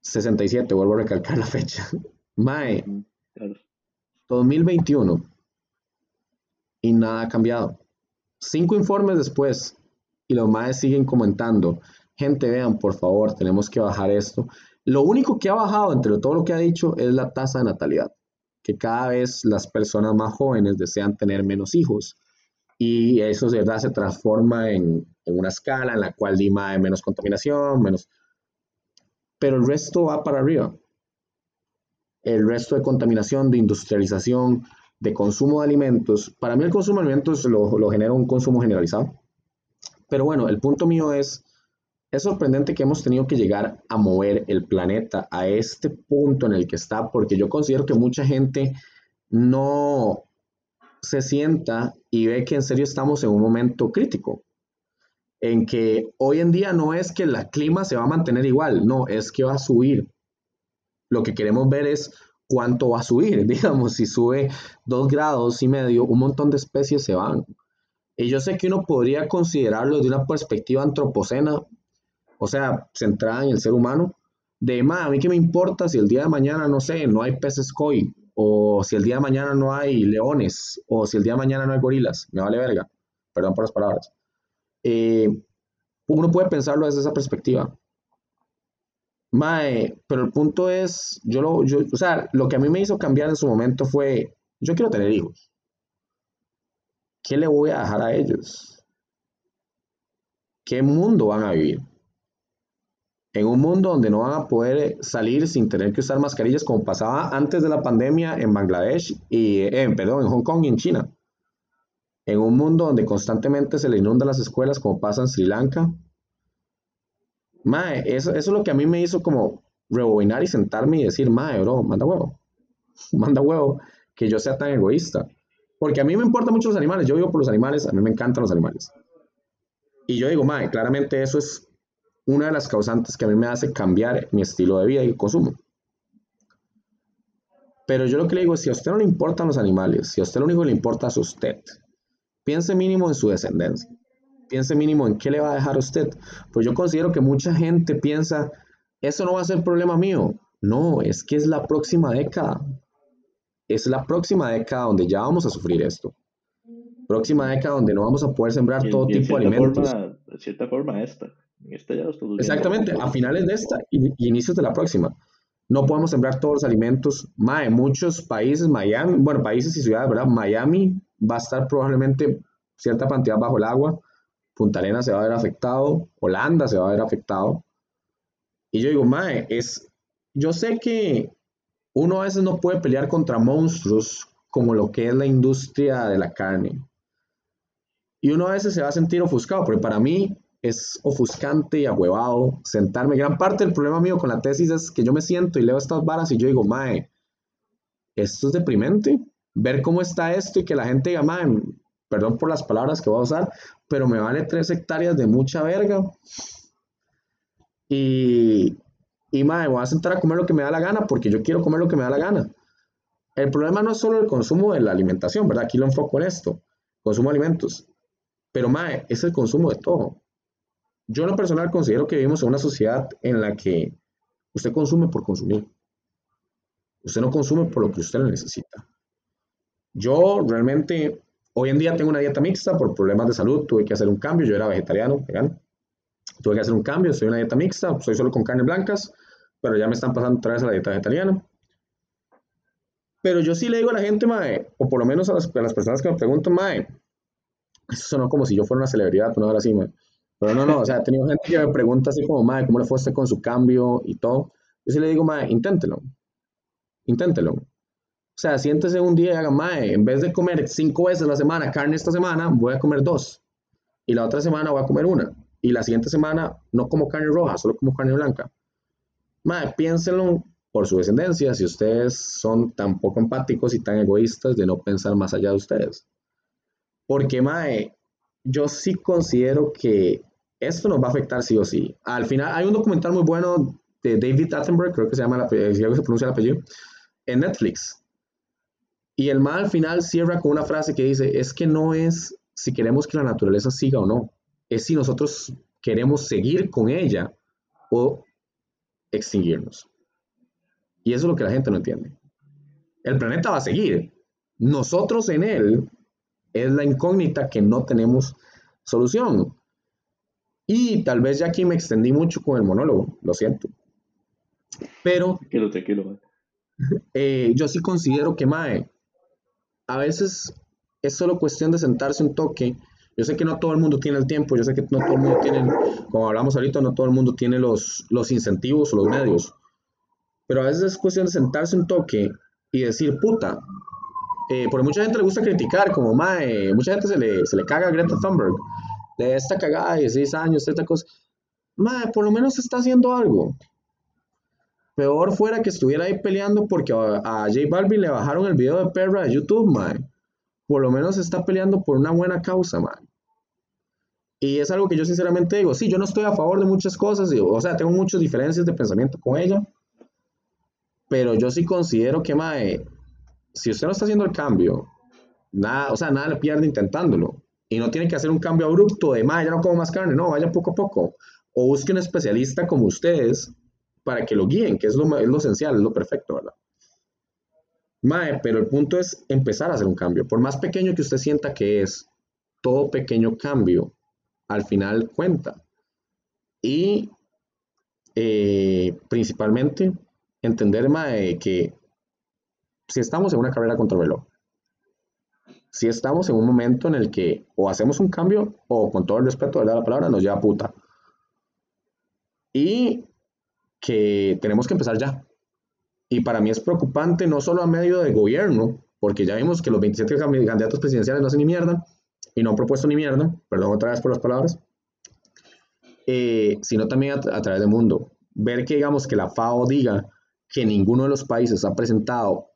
67, vuelvo a recalcar la fecha. Mae, 2021 y nada ha cambiado. Cinco informes después y los maes siguen comentando. Gente, vean, por favor, tenemos que bajar esto. Lo único que ha bajado entre todo lo que ha dicho es la tasa de natalidad, que cada vez las personas más jóvenes desean tener menos hijos y eso de verdad se transforma en, una escala en la cual Lima hay menos contaminación, menos... Pero el resto va para arriba. El resto de contaminación, de industrialización, de consumo de alimentos, para mí el consumo de alimentos lo, lo genera un consumo generalizado. Pero bueno, el punto mío es, es sorprendente que hemos tenido que llegar a mover el planeta a este punto en el que está, porque yo considero que mucha gente no, se sienta y ve que en serio estamos en un momento crítico, en que hoy en día no es que el clima se va a mantener igual, no, es que va a subir. Lo que queremos ver es cuánto va a subir, <laughs> digamos, si sube dos grados y medio, un montón de especies se van. Y yo sé que uno podría considerarlo de una perspectiva antropocena, o sea, centrada en el ser humano, de, más, a mí qué me importa si el día de mañana, no sé, no hay peces koi, o si el día de mañana no hay leones, o si el día de mañana no hay gorilas, me vale verga, perdón por las palabras. Eh, uno puede pensarlo desde esa perspectiva. Mae, pero el punto es, yo lo, yo, o sea, lo que a mí me hizo cambiar en su momento fue, yo quiero tener hijos. ¿Qué le voy a dejar a ellos? ¿Qué mundo van a vivir? en un mundo donde no van a poder salir sin tener que usar mascarillas como pasaba antes de la pandemia en Bangladesh y, eh, perdón, en Hong Kong y en China. En un mundo donde constantemente se le inundan las escuelas como pasa en Sri Lanka. Mae, eso, eso es lo que a mí me hizo como rebobinar y sentarme y decir, mae, bro, manda huevo. <laughs> Manda huevo que yo sea tan egoísta. Porque a mí me importan mucho los animales, yo vivo por los animales, a mí me encantan los animales. Y yo digo, mae, claramente eso es una de las causantes que a mí me hace cambiar mi estilo de vida y consumo. Pero yo lo que le digo es, si a usted no le importan los animales, si a usted lo único que le importa es usted, piense mínimo en su descendencia, piense mínimo en qué le va a dejar a usted. Pues yo considero que mucha gente piensa, eso no va a ser problema mío. No, es que es la próxima década. Es la próxima década donde ya vamos a sufrir esto. Próxima década donde no vamos a poder sembrar todo tipo de alimentos. de cierta forma esta. Exactamente, a finales de esta y, inicios de la próxima. No podemos sembrar todos los alimentos. en muchos países, Miami, bueno, países y ciudades, ¿verdad? Miami va a estar probablemente cierta cantidad bajo el agua. Punta Arenas se va a ver afectado. Holanda se va a ver afectado. Y yo digo, Mae, es. Yo sé que uno a veces no puede pelear contra monstruos como lo que es la industria de la carne. Y uno a veces se va a sentir ofuscado, porque para mí es ofuscante y ahuevado sentarme. Gran parte del problema mío con la tesis es que yo me siento y leo estas varas y yo digo, mae, esto es deprimente. Ver cómo está esto y que la gente diga, mae, perdón por las palabras que voy a usar, pero me vale tres hectáreas de mucha verga. Y, y mae, voy a sentar a comer lo que me da la gana porque yo quiero comer lo que me da la gana. El problema no es solo el consumo de la alimentación, ¿verdad? Aquí lo enfoco en esto, consumo de alimentos. Pero mae, es el consumo de todo yo en lo personal considero que vivimos en una sociedad en la que usted consume por consumir. Usted no consume por lo que usted necesita. Yo realmente hoy en día tengo una dieta mixta por problemas de salud. Tuve que hacer un cambio. Yo era vegetariano, vegano. Tuve que hacer un cambio. Soy una dieta mixta. Soy solo con carnes blancas. Pero ya me están pasando otra vez a la dieta vegetariana. Pero yo sí le digo a la gente, mae, o por lo menos a las, personas que me preguntan, mae, eso sonó como si yo fuera una celebridad, una hora así, mae. Pero no, no, o sea, he tenido gente que me pregunta así como, madre, ¿cómo le fue usted con su cambio y todo? Yo sí le digo, madre, inténtelo. Inténtelo. O sea, siéntese un día y haga, madre, en vez de comer cinco veces a la semana carne esta semana, voy a comer dos. Y la otra semana voy a comer una. Y la siguiente semana no como carne roja, solo como carne blanca. Madre, piénselo por su descendencia si ustedes son tan poco empáticos y tan egoístas de no pensar más allá de ustedes. Porque, Mae, yo sí considero que esto nos va a afectar sí o sí. Al final, hay un documental muy bueno de David Attenborough, creo que se llama, si se pronuncia el apellido, en Netflix. Y el mal al final cierra con una frase que dice, es que no es si queremos que la naturaleza siga o no, es si nosotros queremos seguir con ella o extinguirnos. Y eso es lo que la gente no entiende. El planeta va a seguir. Nosotros en él es la incógnita que no tenemos solución. Y tal vez ya aquí me extendí mucho con el monólogo, lo siento. Pero <laughs> eh, yo sí considero que Mae, a veces es solo cuestión de sentarse un toque. Yo sé que no todo el mundo tiene el tiempo, yo sé que no todo el mundo tiene, como hablamos ahorita, no todo el mundo tiene los, los incentivos o los medios. Pero a veces es cuestión de sentarse un toque y decir, puta, eh, porque mucha gente le gusta criticar, como mae, mucha gente se le, se le caga a Greta Thunberg, de esta cagada de 16 años, esta cosa. Mae, por lo menos está haciendo algo. Peor fuera que estuviera ahí peleando porque a, a J Balvin le bajaron el video de perra de YouTube, mae. Por lo menos está peleando por una buena causa, mae. Y es algo que yo sinceramente digo, sí, yo no estoy a favor de muchas cosas, o sea, tengo muchas diferencias de pensamiento con ella, pero yo sí considero que, mae, si usted no está haciendo el cambio, nada, o sea, nada le pierde intentándolo. Y no tiene que hacer un cambio abrupto de, mae, ya no como más carne, no, vaya poco a poco. O busque un especialista como ustedes para que lo guíen, que es lo, es lo esencial, es lo perfecto, ¿verdad? Mae, pero el punto es empezar a hacer un cambio. Por más pequeño que usted sienta que es, todo pequeño cambio al final cuenta. Y eh, principalmente entender, mae, que si estamos en una carrera contra reloj, si estamos en un momento en el que o hacemos un cambio o con todo el respeto de la palabra nos lleva puta. Y que tenemos que empezar ya. Y para mí es preocupante no solo a medio de gobierno, porque ya vimos que los 27 candidatos presidenciales no hacen ni mierda y no propuesto ni mierda, perdón otra vez por las palabras, eh, sino también a, través del mundo. Ver que digamos que la FAO diga que ninguno de los países ha presentado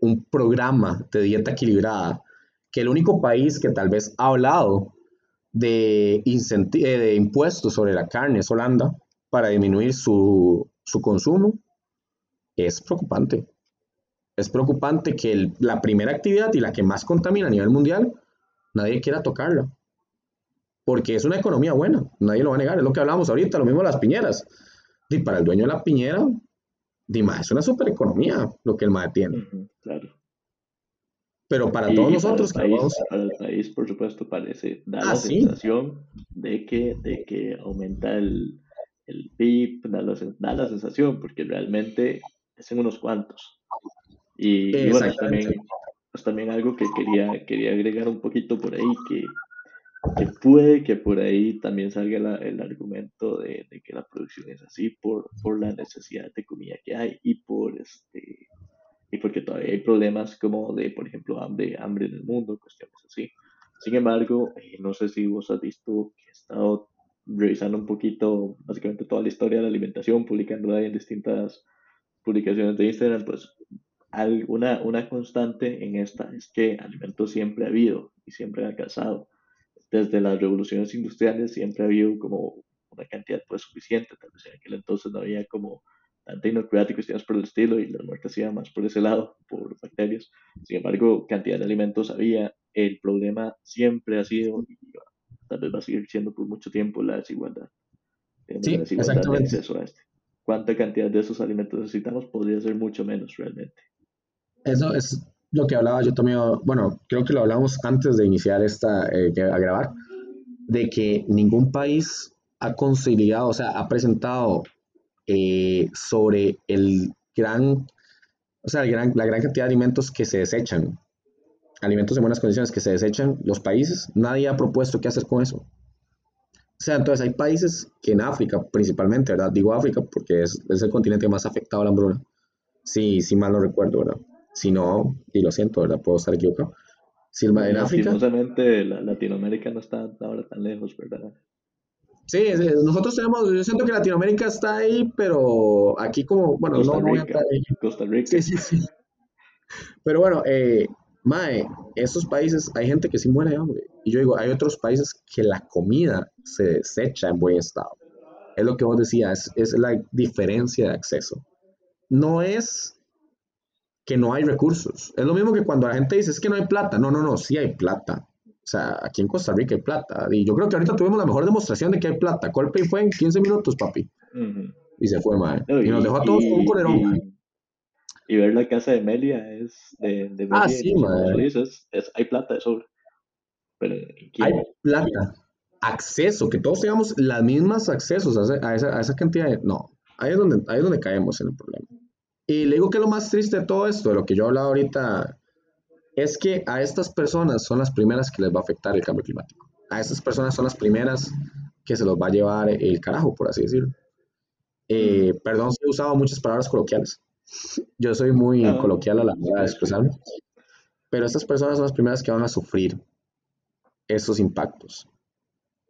un programa de dieta equilibrada, que el único país que tal vez ha hablado de, eh, de impuestos sobre la carne es Holanda para disminuir su, consumo, es preocupante. Es preocupante que la primera actividad y la que más contamina a nivel mundial, nadie quiera tocarla. Porque es una economía buena, nadie lo va a negar, es lo que hablamos ahorita, lo mismo las piñeras. Y para el dueño de la piñera, Dima, es una super economía lo que el MAE tiene. claro. Pero para todos nosotros para el, país, para el país, por supuesto, parece, da la ah, sensación de que, de que aumenta el, el PIB, da la, da la, sensación, porque realmente es en unos cuantos. Y, y bueno, también, pues también algo que quería, quería agregar un poquito por ahí, que que puede que por ahí también salga el argumento de, que la producción es así por, por la necesidad de comida que hay y por este y porque todavía hay problemas como de por ejemplo hambre hambre en el mundo cuestiones así. Sin embargo eh, no sé si vos has visto que he estado revisando un poquito básicamente toda la historia de la alimentación publicando en distintas publicaciones de Instagram pues una, una constante en esta es que alimentos siempre ha habido y siempre ha alcanzado desde las revoluciones industriales siempre ha habido como una cantidad pues suficiente, tal vez en aquel entonces no había como tanta inocuidad y cuestiones por el estilo y las muertes iban más por ese lado, por bacterias. Sin embargo, cantidad de alimentos había. El problema siempre ha sido, y tal vez va a seguir siendo por mucho tiempo, la desigualdad. Sí, la desigualdad de acceso a este. ¿Cuánta cantidad de esos alimentos necesitamos? Podría ser mucho menos realmente. Eso es lo que hablaba yo también, bueno, creo que lo hablamos antes de iniciar esta, eh, a grabar, de que ningún país ha conciliado, o sea, ha presentado eh, sobre el gran, o sea, gran, la gran cantidad de alimentos que se desechan, alimentos en buenas condiciones que se desechan los países, nadie ha propuesto qué hacer con eso. O sea, entonces hay países que en África principalmente, ¿verdad? Digo África porque es, es el continente más afectado a la hambruna. Sí, sí mal no recuerdo, ¿verdad? Si no, y lo siento, ¿verdad? Puedo estar equivocado. Si el, en África. La, Latinoamérica no está ahora tan lejos, ¿verdad? Sí, nosotros tenemos, yo siento que Latinoamérica está ahí, pero aquí como, bueno, Costa no, no voy a Rica, entrar ahí. Costa Rica. Sí, sí, sí. Pero bueno, eh, Mae, estos países hay gente que sí muere de hambre. Y yo digo, hay otros países que la comida se desecha en buen estado. Es lo que vos decías, es, es la diferencia de acceso. No es que no hay recursos. Es lo mismo que cuando la gente dice, es que no hay plata. No, no, no, sí hay plata. O sea, aquí en Costa Rica hay plata. Y yo creo que ahorita tuvimos la mejor demostración de que hay plata. Coldplay fue en 15 minutos, papi. Ujú. Y se fue, mae. No, Y nos dejó a todos con un colerón, y- y ver la casa de Melia es de, de Ah, Melia y sí, los mae. Felices, es, hay plata de sobra. Pero. Hay plata. Acceso, que todos tengamos las mismas accesos a esa, a esa cantidad de... No, ahí es, donde, ahí es donde caemos en el problema. Y le digo que lo más triste de todo esto, de lo que yo hablaba ahorita, es que a estas personas son las primeras que les va a afectar el cambio climático. A estas personas son las primeras que se los va a llevar el carajo, por así decirlo. Eh, perdón si he usado muchas palabras coloquiales. Yo soy muy Ah, coloquial a la hora de expresarme. Pero estas personas son las primeras que van a sufrir esos impactos.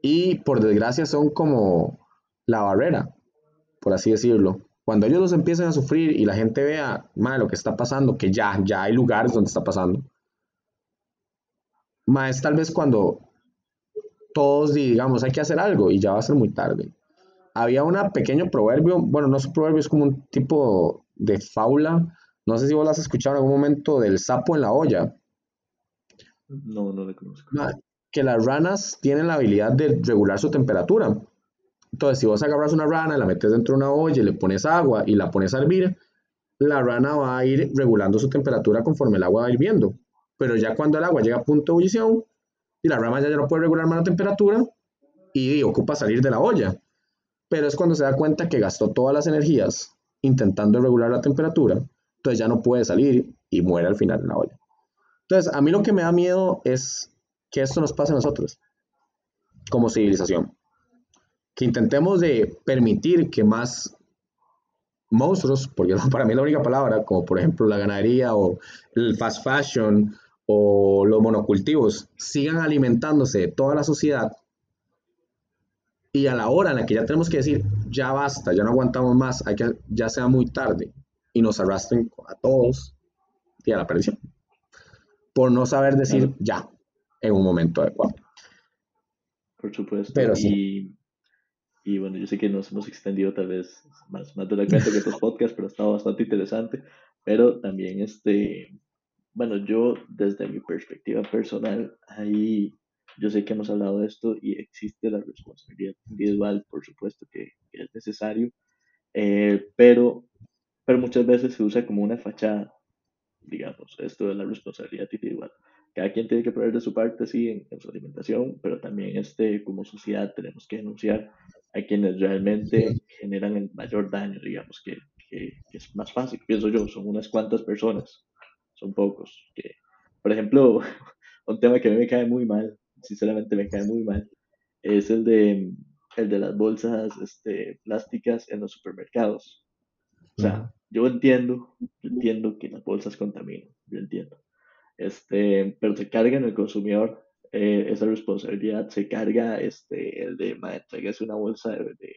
Y por desgracia son como la barrera, por así decirlo. Cuando ellos los empiezan a sufrir y la gente vea más lo que está pasando, que ya, ya hay lugares donde está pasando, más es tal vez cuando todos digamos hay que hacer algo y ya va a ser muy tarde. Había un pequeño proverbio, bueno, no es un proverbio, es como un tipo de fábula. No sé si vos la has escuchado en algún momento del sapo en la olla. No, no la conozco. Que las ranas tienen la habilidad de regular su temperatura. Entonces, si vos agarras una rana, la metes dentro de una olla le pones agua y la pones a hervir, la rana va a ir regulando su temperatura conforme el agua va hirviendo. Pero ya cuando el agua llega a punto de ebullición y la rana ya no puede regular más la temperatura y ocupa salir de la olla. Pero es cuando se da cuenta que gastó todas las energías intentando regular la temperatura, entonces ya no puede salir y muere al final en la olla. Entonces, a mí lo que me da miedo es que esto nos pase a nosotros, como civilización. Que intentemos de permitir que más monstruos, porque <laughs> para mí es la única palabra, como por ejemplo la ganadería o el fast fashion o los monocultivos, sigan alimentándose de toda la sociedad y a la hora en la que ya tenemos que decir, ya basta, ya no aguantamos más, hay que, ya sea muy tarde, y nos arrastren a todos y a la perdición, por no saber decir ya en un momento adecuado. Por supuesto. Pero y, y bueno, yo sé que nos hemos extendido tal vez más, más de la cuenta que otros <laughs> podcasts, pero ha estado bastante interesante. Pero también, este, bueno, yo desde mi perspectiva personal, ahí yo sé que hemos hablado de esto y existe la responsabilidad individual, por supuesto que, que es necesario, eh, pero, pero muchas veces se usa como una fachada, digamos, esto de la responsabilidad individual. Cada quien tiene que poner de su parte, sí, en, en su alimentación, pero también este, como sociedad tenemos que denunciar a quienes realmente generan el mayor daño, digamos, que, que, que es más fácil, pienso yo, son unas cuantas personas, son pocos. Que, por ejemplo, <laughs> un tema que a mí me cae muy mal, sinceramente me cae muy mal, es el de, el de las bolsas este, plásticas en los supermercados. O sea, yo entiendo, yo entiendo que las bolsas contaminan, yo entiendo. Este, pero se carga en el consumidor eh, esa responsabilidad, se carga este, el de, madre, tráigase una bolsa de, de,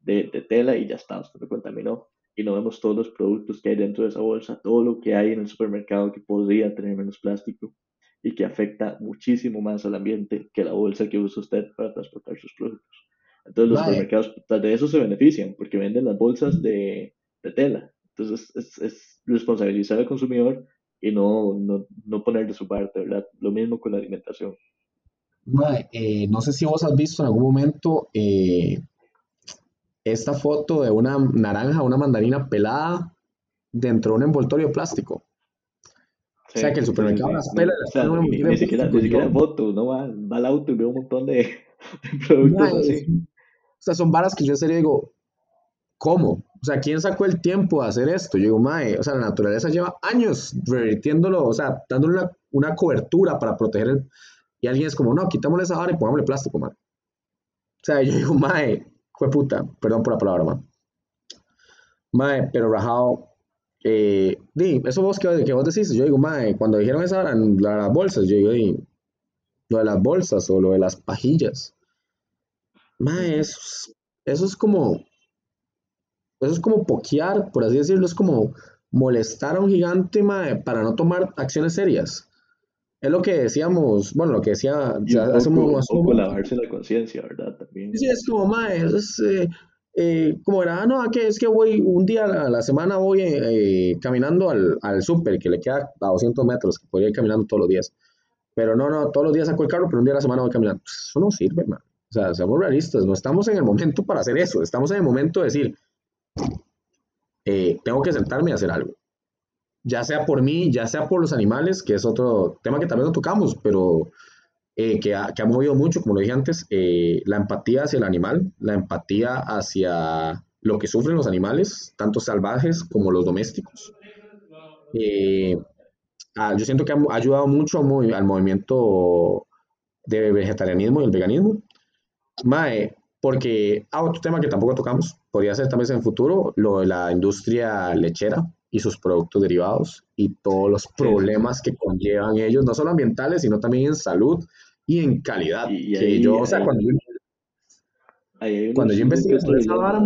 de, de tela y ya está, usted lo contaminó. Y no vemos todos los productos que hay dentro de esa bolsa, todo lo que hay en el supermercado que podría tener menos plástico y que afecta muchísimo más al ambiente que la bolsa que usa usted para transportar sus productos. Entonces los Mae. supermercados de eso se benefician porque venden las bolsas de, de tela. Entonces es, es responsabilizar al consumidor y no, no, no poner de su parte, ¿verdad? Lo mismo con la alimentación. Mae, eh, no sé si vos has visto en algún momento eh, esta foto de una naranja, una mandarina pelada dentro de un envoltorio de plástico. O sea, que el Sí, sí, supermercado sí, las pela, o las sea, en un ni, ni siquiera, ni siquiera foto, no va, va al auto y ve un montón de, <laughs> de productos mae, así. o sea, son varas que yo en serio digo, ¿cómo? O sea, ¿quién sacó el tiempo de hacer esto? Yo digo, mae, o sea, la naturaleza lleva años revirtiéndolo, o sea, dándole una, una cobertura para proteger el... Y alguien es como, no, quitámosle esa vara y pongámosle plástico, mae. O sea, <laughs> yo digo, mae, fue puta, perdón por la palabra, mae. Mae, pero rajado, eh, di, eso vos que, que vos decís, yo digo, mae, cuando dijeron esa vara, las bolsas, yo digo, di, lo de las bolsas o lo de las pajillas. mae, eso, es- eso es como, eso es como pokear, por así decirlo, es como molestar a un gigante, mae, para no tomar acciones serias. Es lo que decíamos, bueno, lo que decía Y un hace un, poco, un lavarse la conciencia, ¿verdad? También. sí, es como, mae, es, eh, eh, como era, ah, no, que es que voy, un día a la, semana voy eh, caminando al, al súper, que le queda a 200 metros, que podría ir caminando todos los días. Pero no, no, todos los días saco el carro, pero un día a la semana voy caminando. Pues eso no sirve, man. O sea, seamos realistas, no estamos en el momento para hacer eso, estamos en el momento de decir, eh, tengo que sentarme y hacer algo. Ya sea por mí, ya sea por los animales, que es otro tema que también no tocamos, pero eh, que, ha, que movido mucho, como lo dije antes, eh, la empatía hacia el animal, la empatía hacia lo que sufren los animales, tanto salvajes como los domésticos. Ah, yo siento que ha ayudado mucho al movimiento de vegetarianismo y el veganismo. Mae, porque, ah, otro tema que tampoco tocamos, podría ser también en el futuro, lo de la industria lechera y sus productos derivados y todos los problemas que conllevan ellos, no solo ambientales, sino también en salud y en calidad. Y, y Que yo, ahí, o sea, ahí, cuando yo, ahí hay cuando yo investigué sobre esa vara,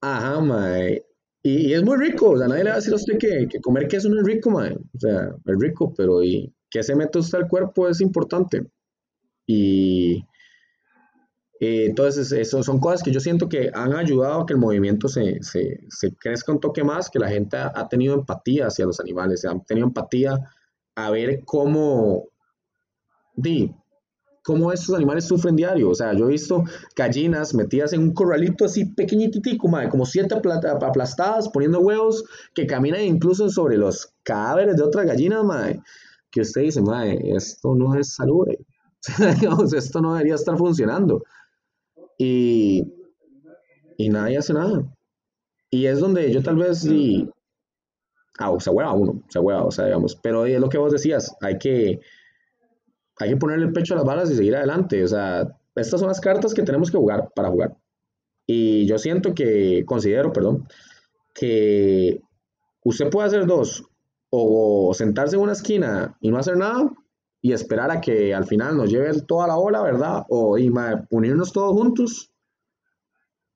ajá, mae, y, y es muy rico, o sea, nadie le va a decir a usted que, que comer queso no es rico, mae, o sea, es rico, pero y que se mete usted al cuerpo es importante. Y Eh, entonces, eso son cosas que yo siento que han ayudado a que el movimiento se, se, se crezca un toque más, que la gente ha, tenido empatía hacia los animales, han tenido empatía a ver cómo, di, cómo estos animales sufren diario. O sea, yo he visto gallinas metidas en un corralito así pequeñititico, mae, como siete apla- ap- aplastadas, poniendo huevos, que caminan incluso sobre los cadáveres de otras gallinas, mae, que usted dice, mae, esto no es. <laughs> Digamos, esto no debería estar funcionando. Y, y nadie hace nada. Y es donde yo tal vez claro. ah, se hueva uno, se hueva, o sea, digamos, pero es lo que vos decías, hay que, hay que ponerle el pecho a las balas y seguir adelante, o sea, estas son las cartas que tenemos que jugar para jugar. Y yo siento que, considero, perdón, que usted puede hacer dos, o sentarse en una esquina y no hacer nada y esperar a que al final nos lleve toda la ola, ¿verdad? O y, mae, unirnos todos juntos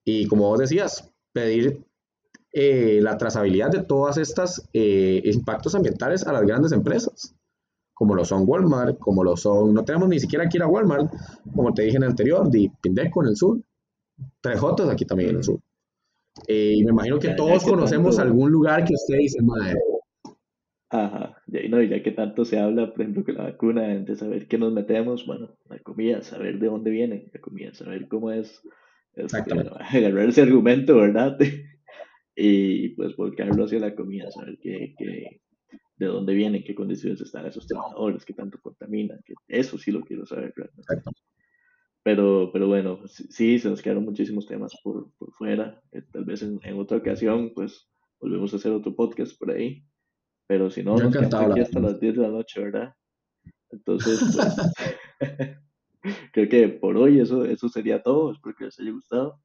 y como vos decías, pedir eh, la trazabilidad de todas estas eh, impactos ambientales a las grandes empresas, como lo son Walmart, como lo son, no tenemos ni siquiera que ir a Walmart, como te dije en el anterior, de Pindeco en el sur, 3J aquí también en el sur. Eh, y me imagino que todos conocemos algún lugar que usted dice, madre, ajá, y no, y ya que tanto se habla, por ejemplo, que la vacuna, de saber qué nos metemos, bueno, la comida, saber de dónde viene la comida, saber cómo es, este, exactamente, <laughs> agarrar ese argumento, ¿verdad? <laughs> Y pues volcarlo hacia la comida, saber qué, qué, de dónde vienen, qué condiciones están esos trabajadores, qué tanto contaminan, que eso sí lo quiero saber realmente. exacto. Pero, pero bueno, sí, sí, se nos quedaron muchísimos temas por, por fuera. Eh, tal vez en, en otra ocasión, pues volvemos a hacer otro podcast por ahí. Pero si no, Yo nos quedamos aquí hasta las 10 de la noche, ¿verdad? Entonces, <laughs> pues <laughs> creo que por hoy eso, eso sería todo. Espero que les haya gustado.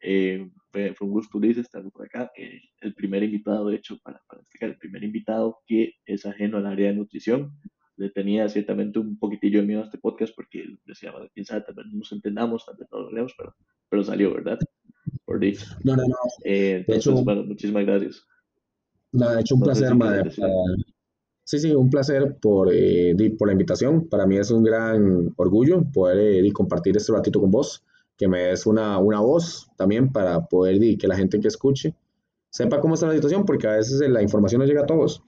Eh, fue, fue un gusto, Ulises, estar por acá. Eh, el primer invitado, de hecho, para, para destacar, el primer invitado que es ajeno al área de nutrición. Le tenía ciertamente un poquitillo de miedo a este podcast porque decía, bueno, quién sabe, tal vez no nos entendamos, tal vez no lo logremos, pero, pero salió, ¿verdad? Por dicho. No, no, no. Eh, hecho, entonces, bueno, muchísimas gracias. No, de hecho un No placer, madre. para-. Sí, sí, un placer por, eh, por la invitación. Para mí es un gran orgullo poder eh, compartir este ratito con vos, que me des una, una voz también para poder di, que la gente que escuche sepa cómo está la situación, porque a veces eh, la información no llega a todos.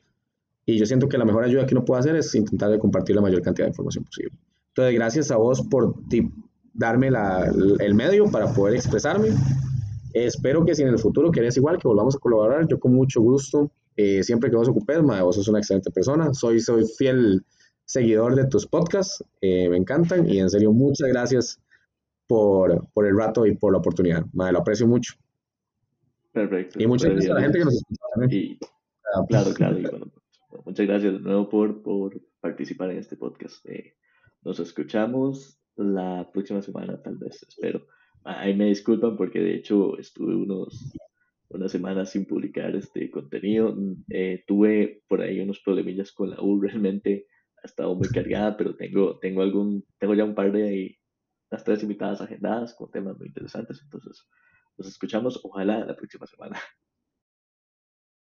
Y yo siento que la mejor ayuda que uno puede hacer es intentar de compartir la mayor cantidad de información posible. Entonces, gracias a vos por darme la- el medio para poder expresarme. Espero que si en el futuro querés igual, que volvamos a colaborar, yo con mucho gusto, eh, siempre que vos ocupes, ma, vos sos una excelente persona, soy, soy fiel seguidor de tus podcasts, eh, me encantan y en serio muchas gracias por, por el rato y por la oportunidad, ma, lo aprecio mucho. Perfecto, Y muchas gracias a la gente que nos escucha también. Y Ah, claro, claro, y bueno, muchas gracias de nuevo por, por participar en este podcast. Eh, nos escuchamos la próxima semana, tal vez, espero. Ah, Ahí me disculpan porque de hecho estuve unos, unas semanas sin publicar este contenido. Mm, eh, tuve por ahí unos problemillas con la U, <laughs> realmente ha estado muy cargada, pero tengo, tengo algún, tengo ya un par de, las tres invitadas agendadas con temas muy interesantes. Entonces, nos escuchamos, ojalá, la próxima semana. <laughs>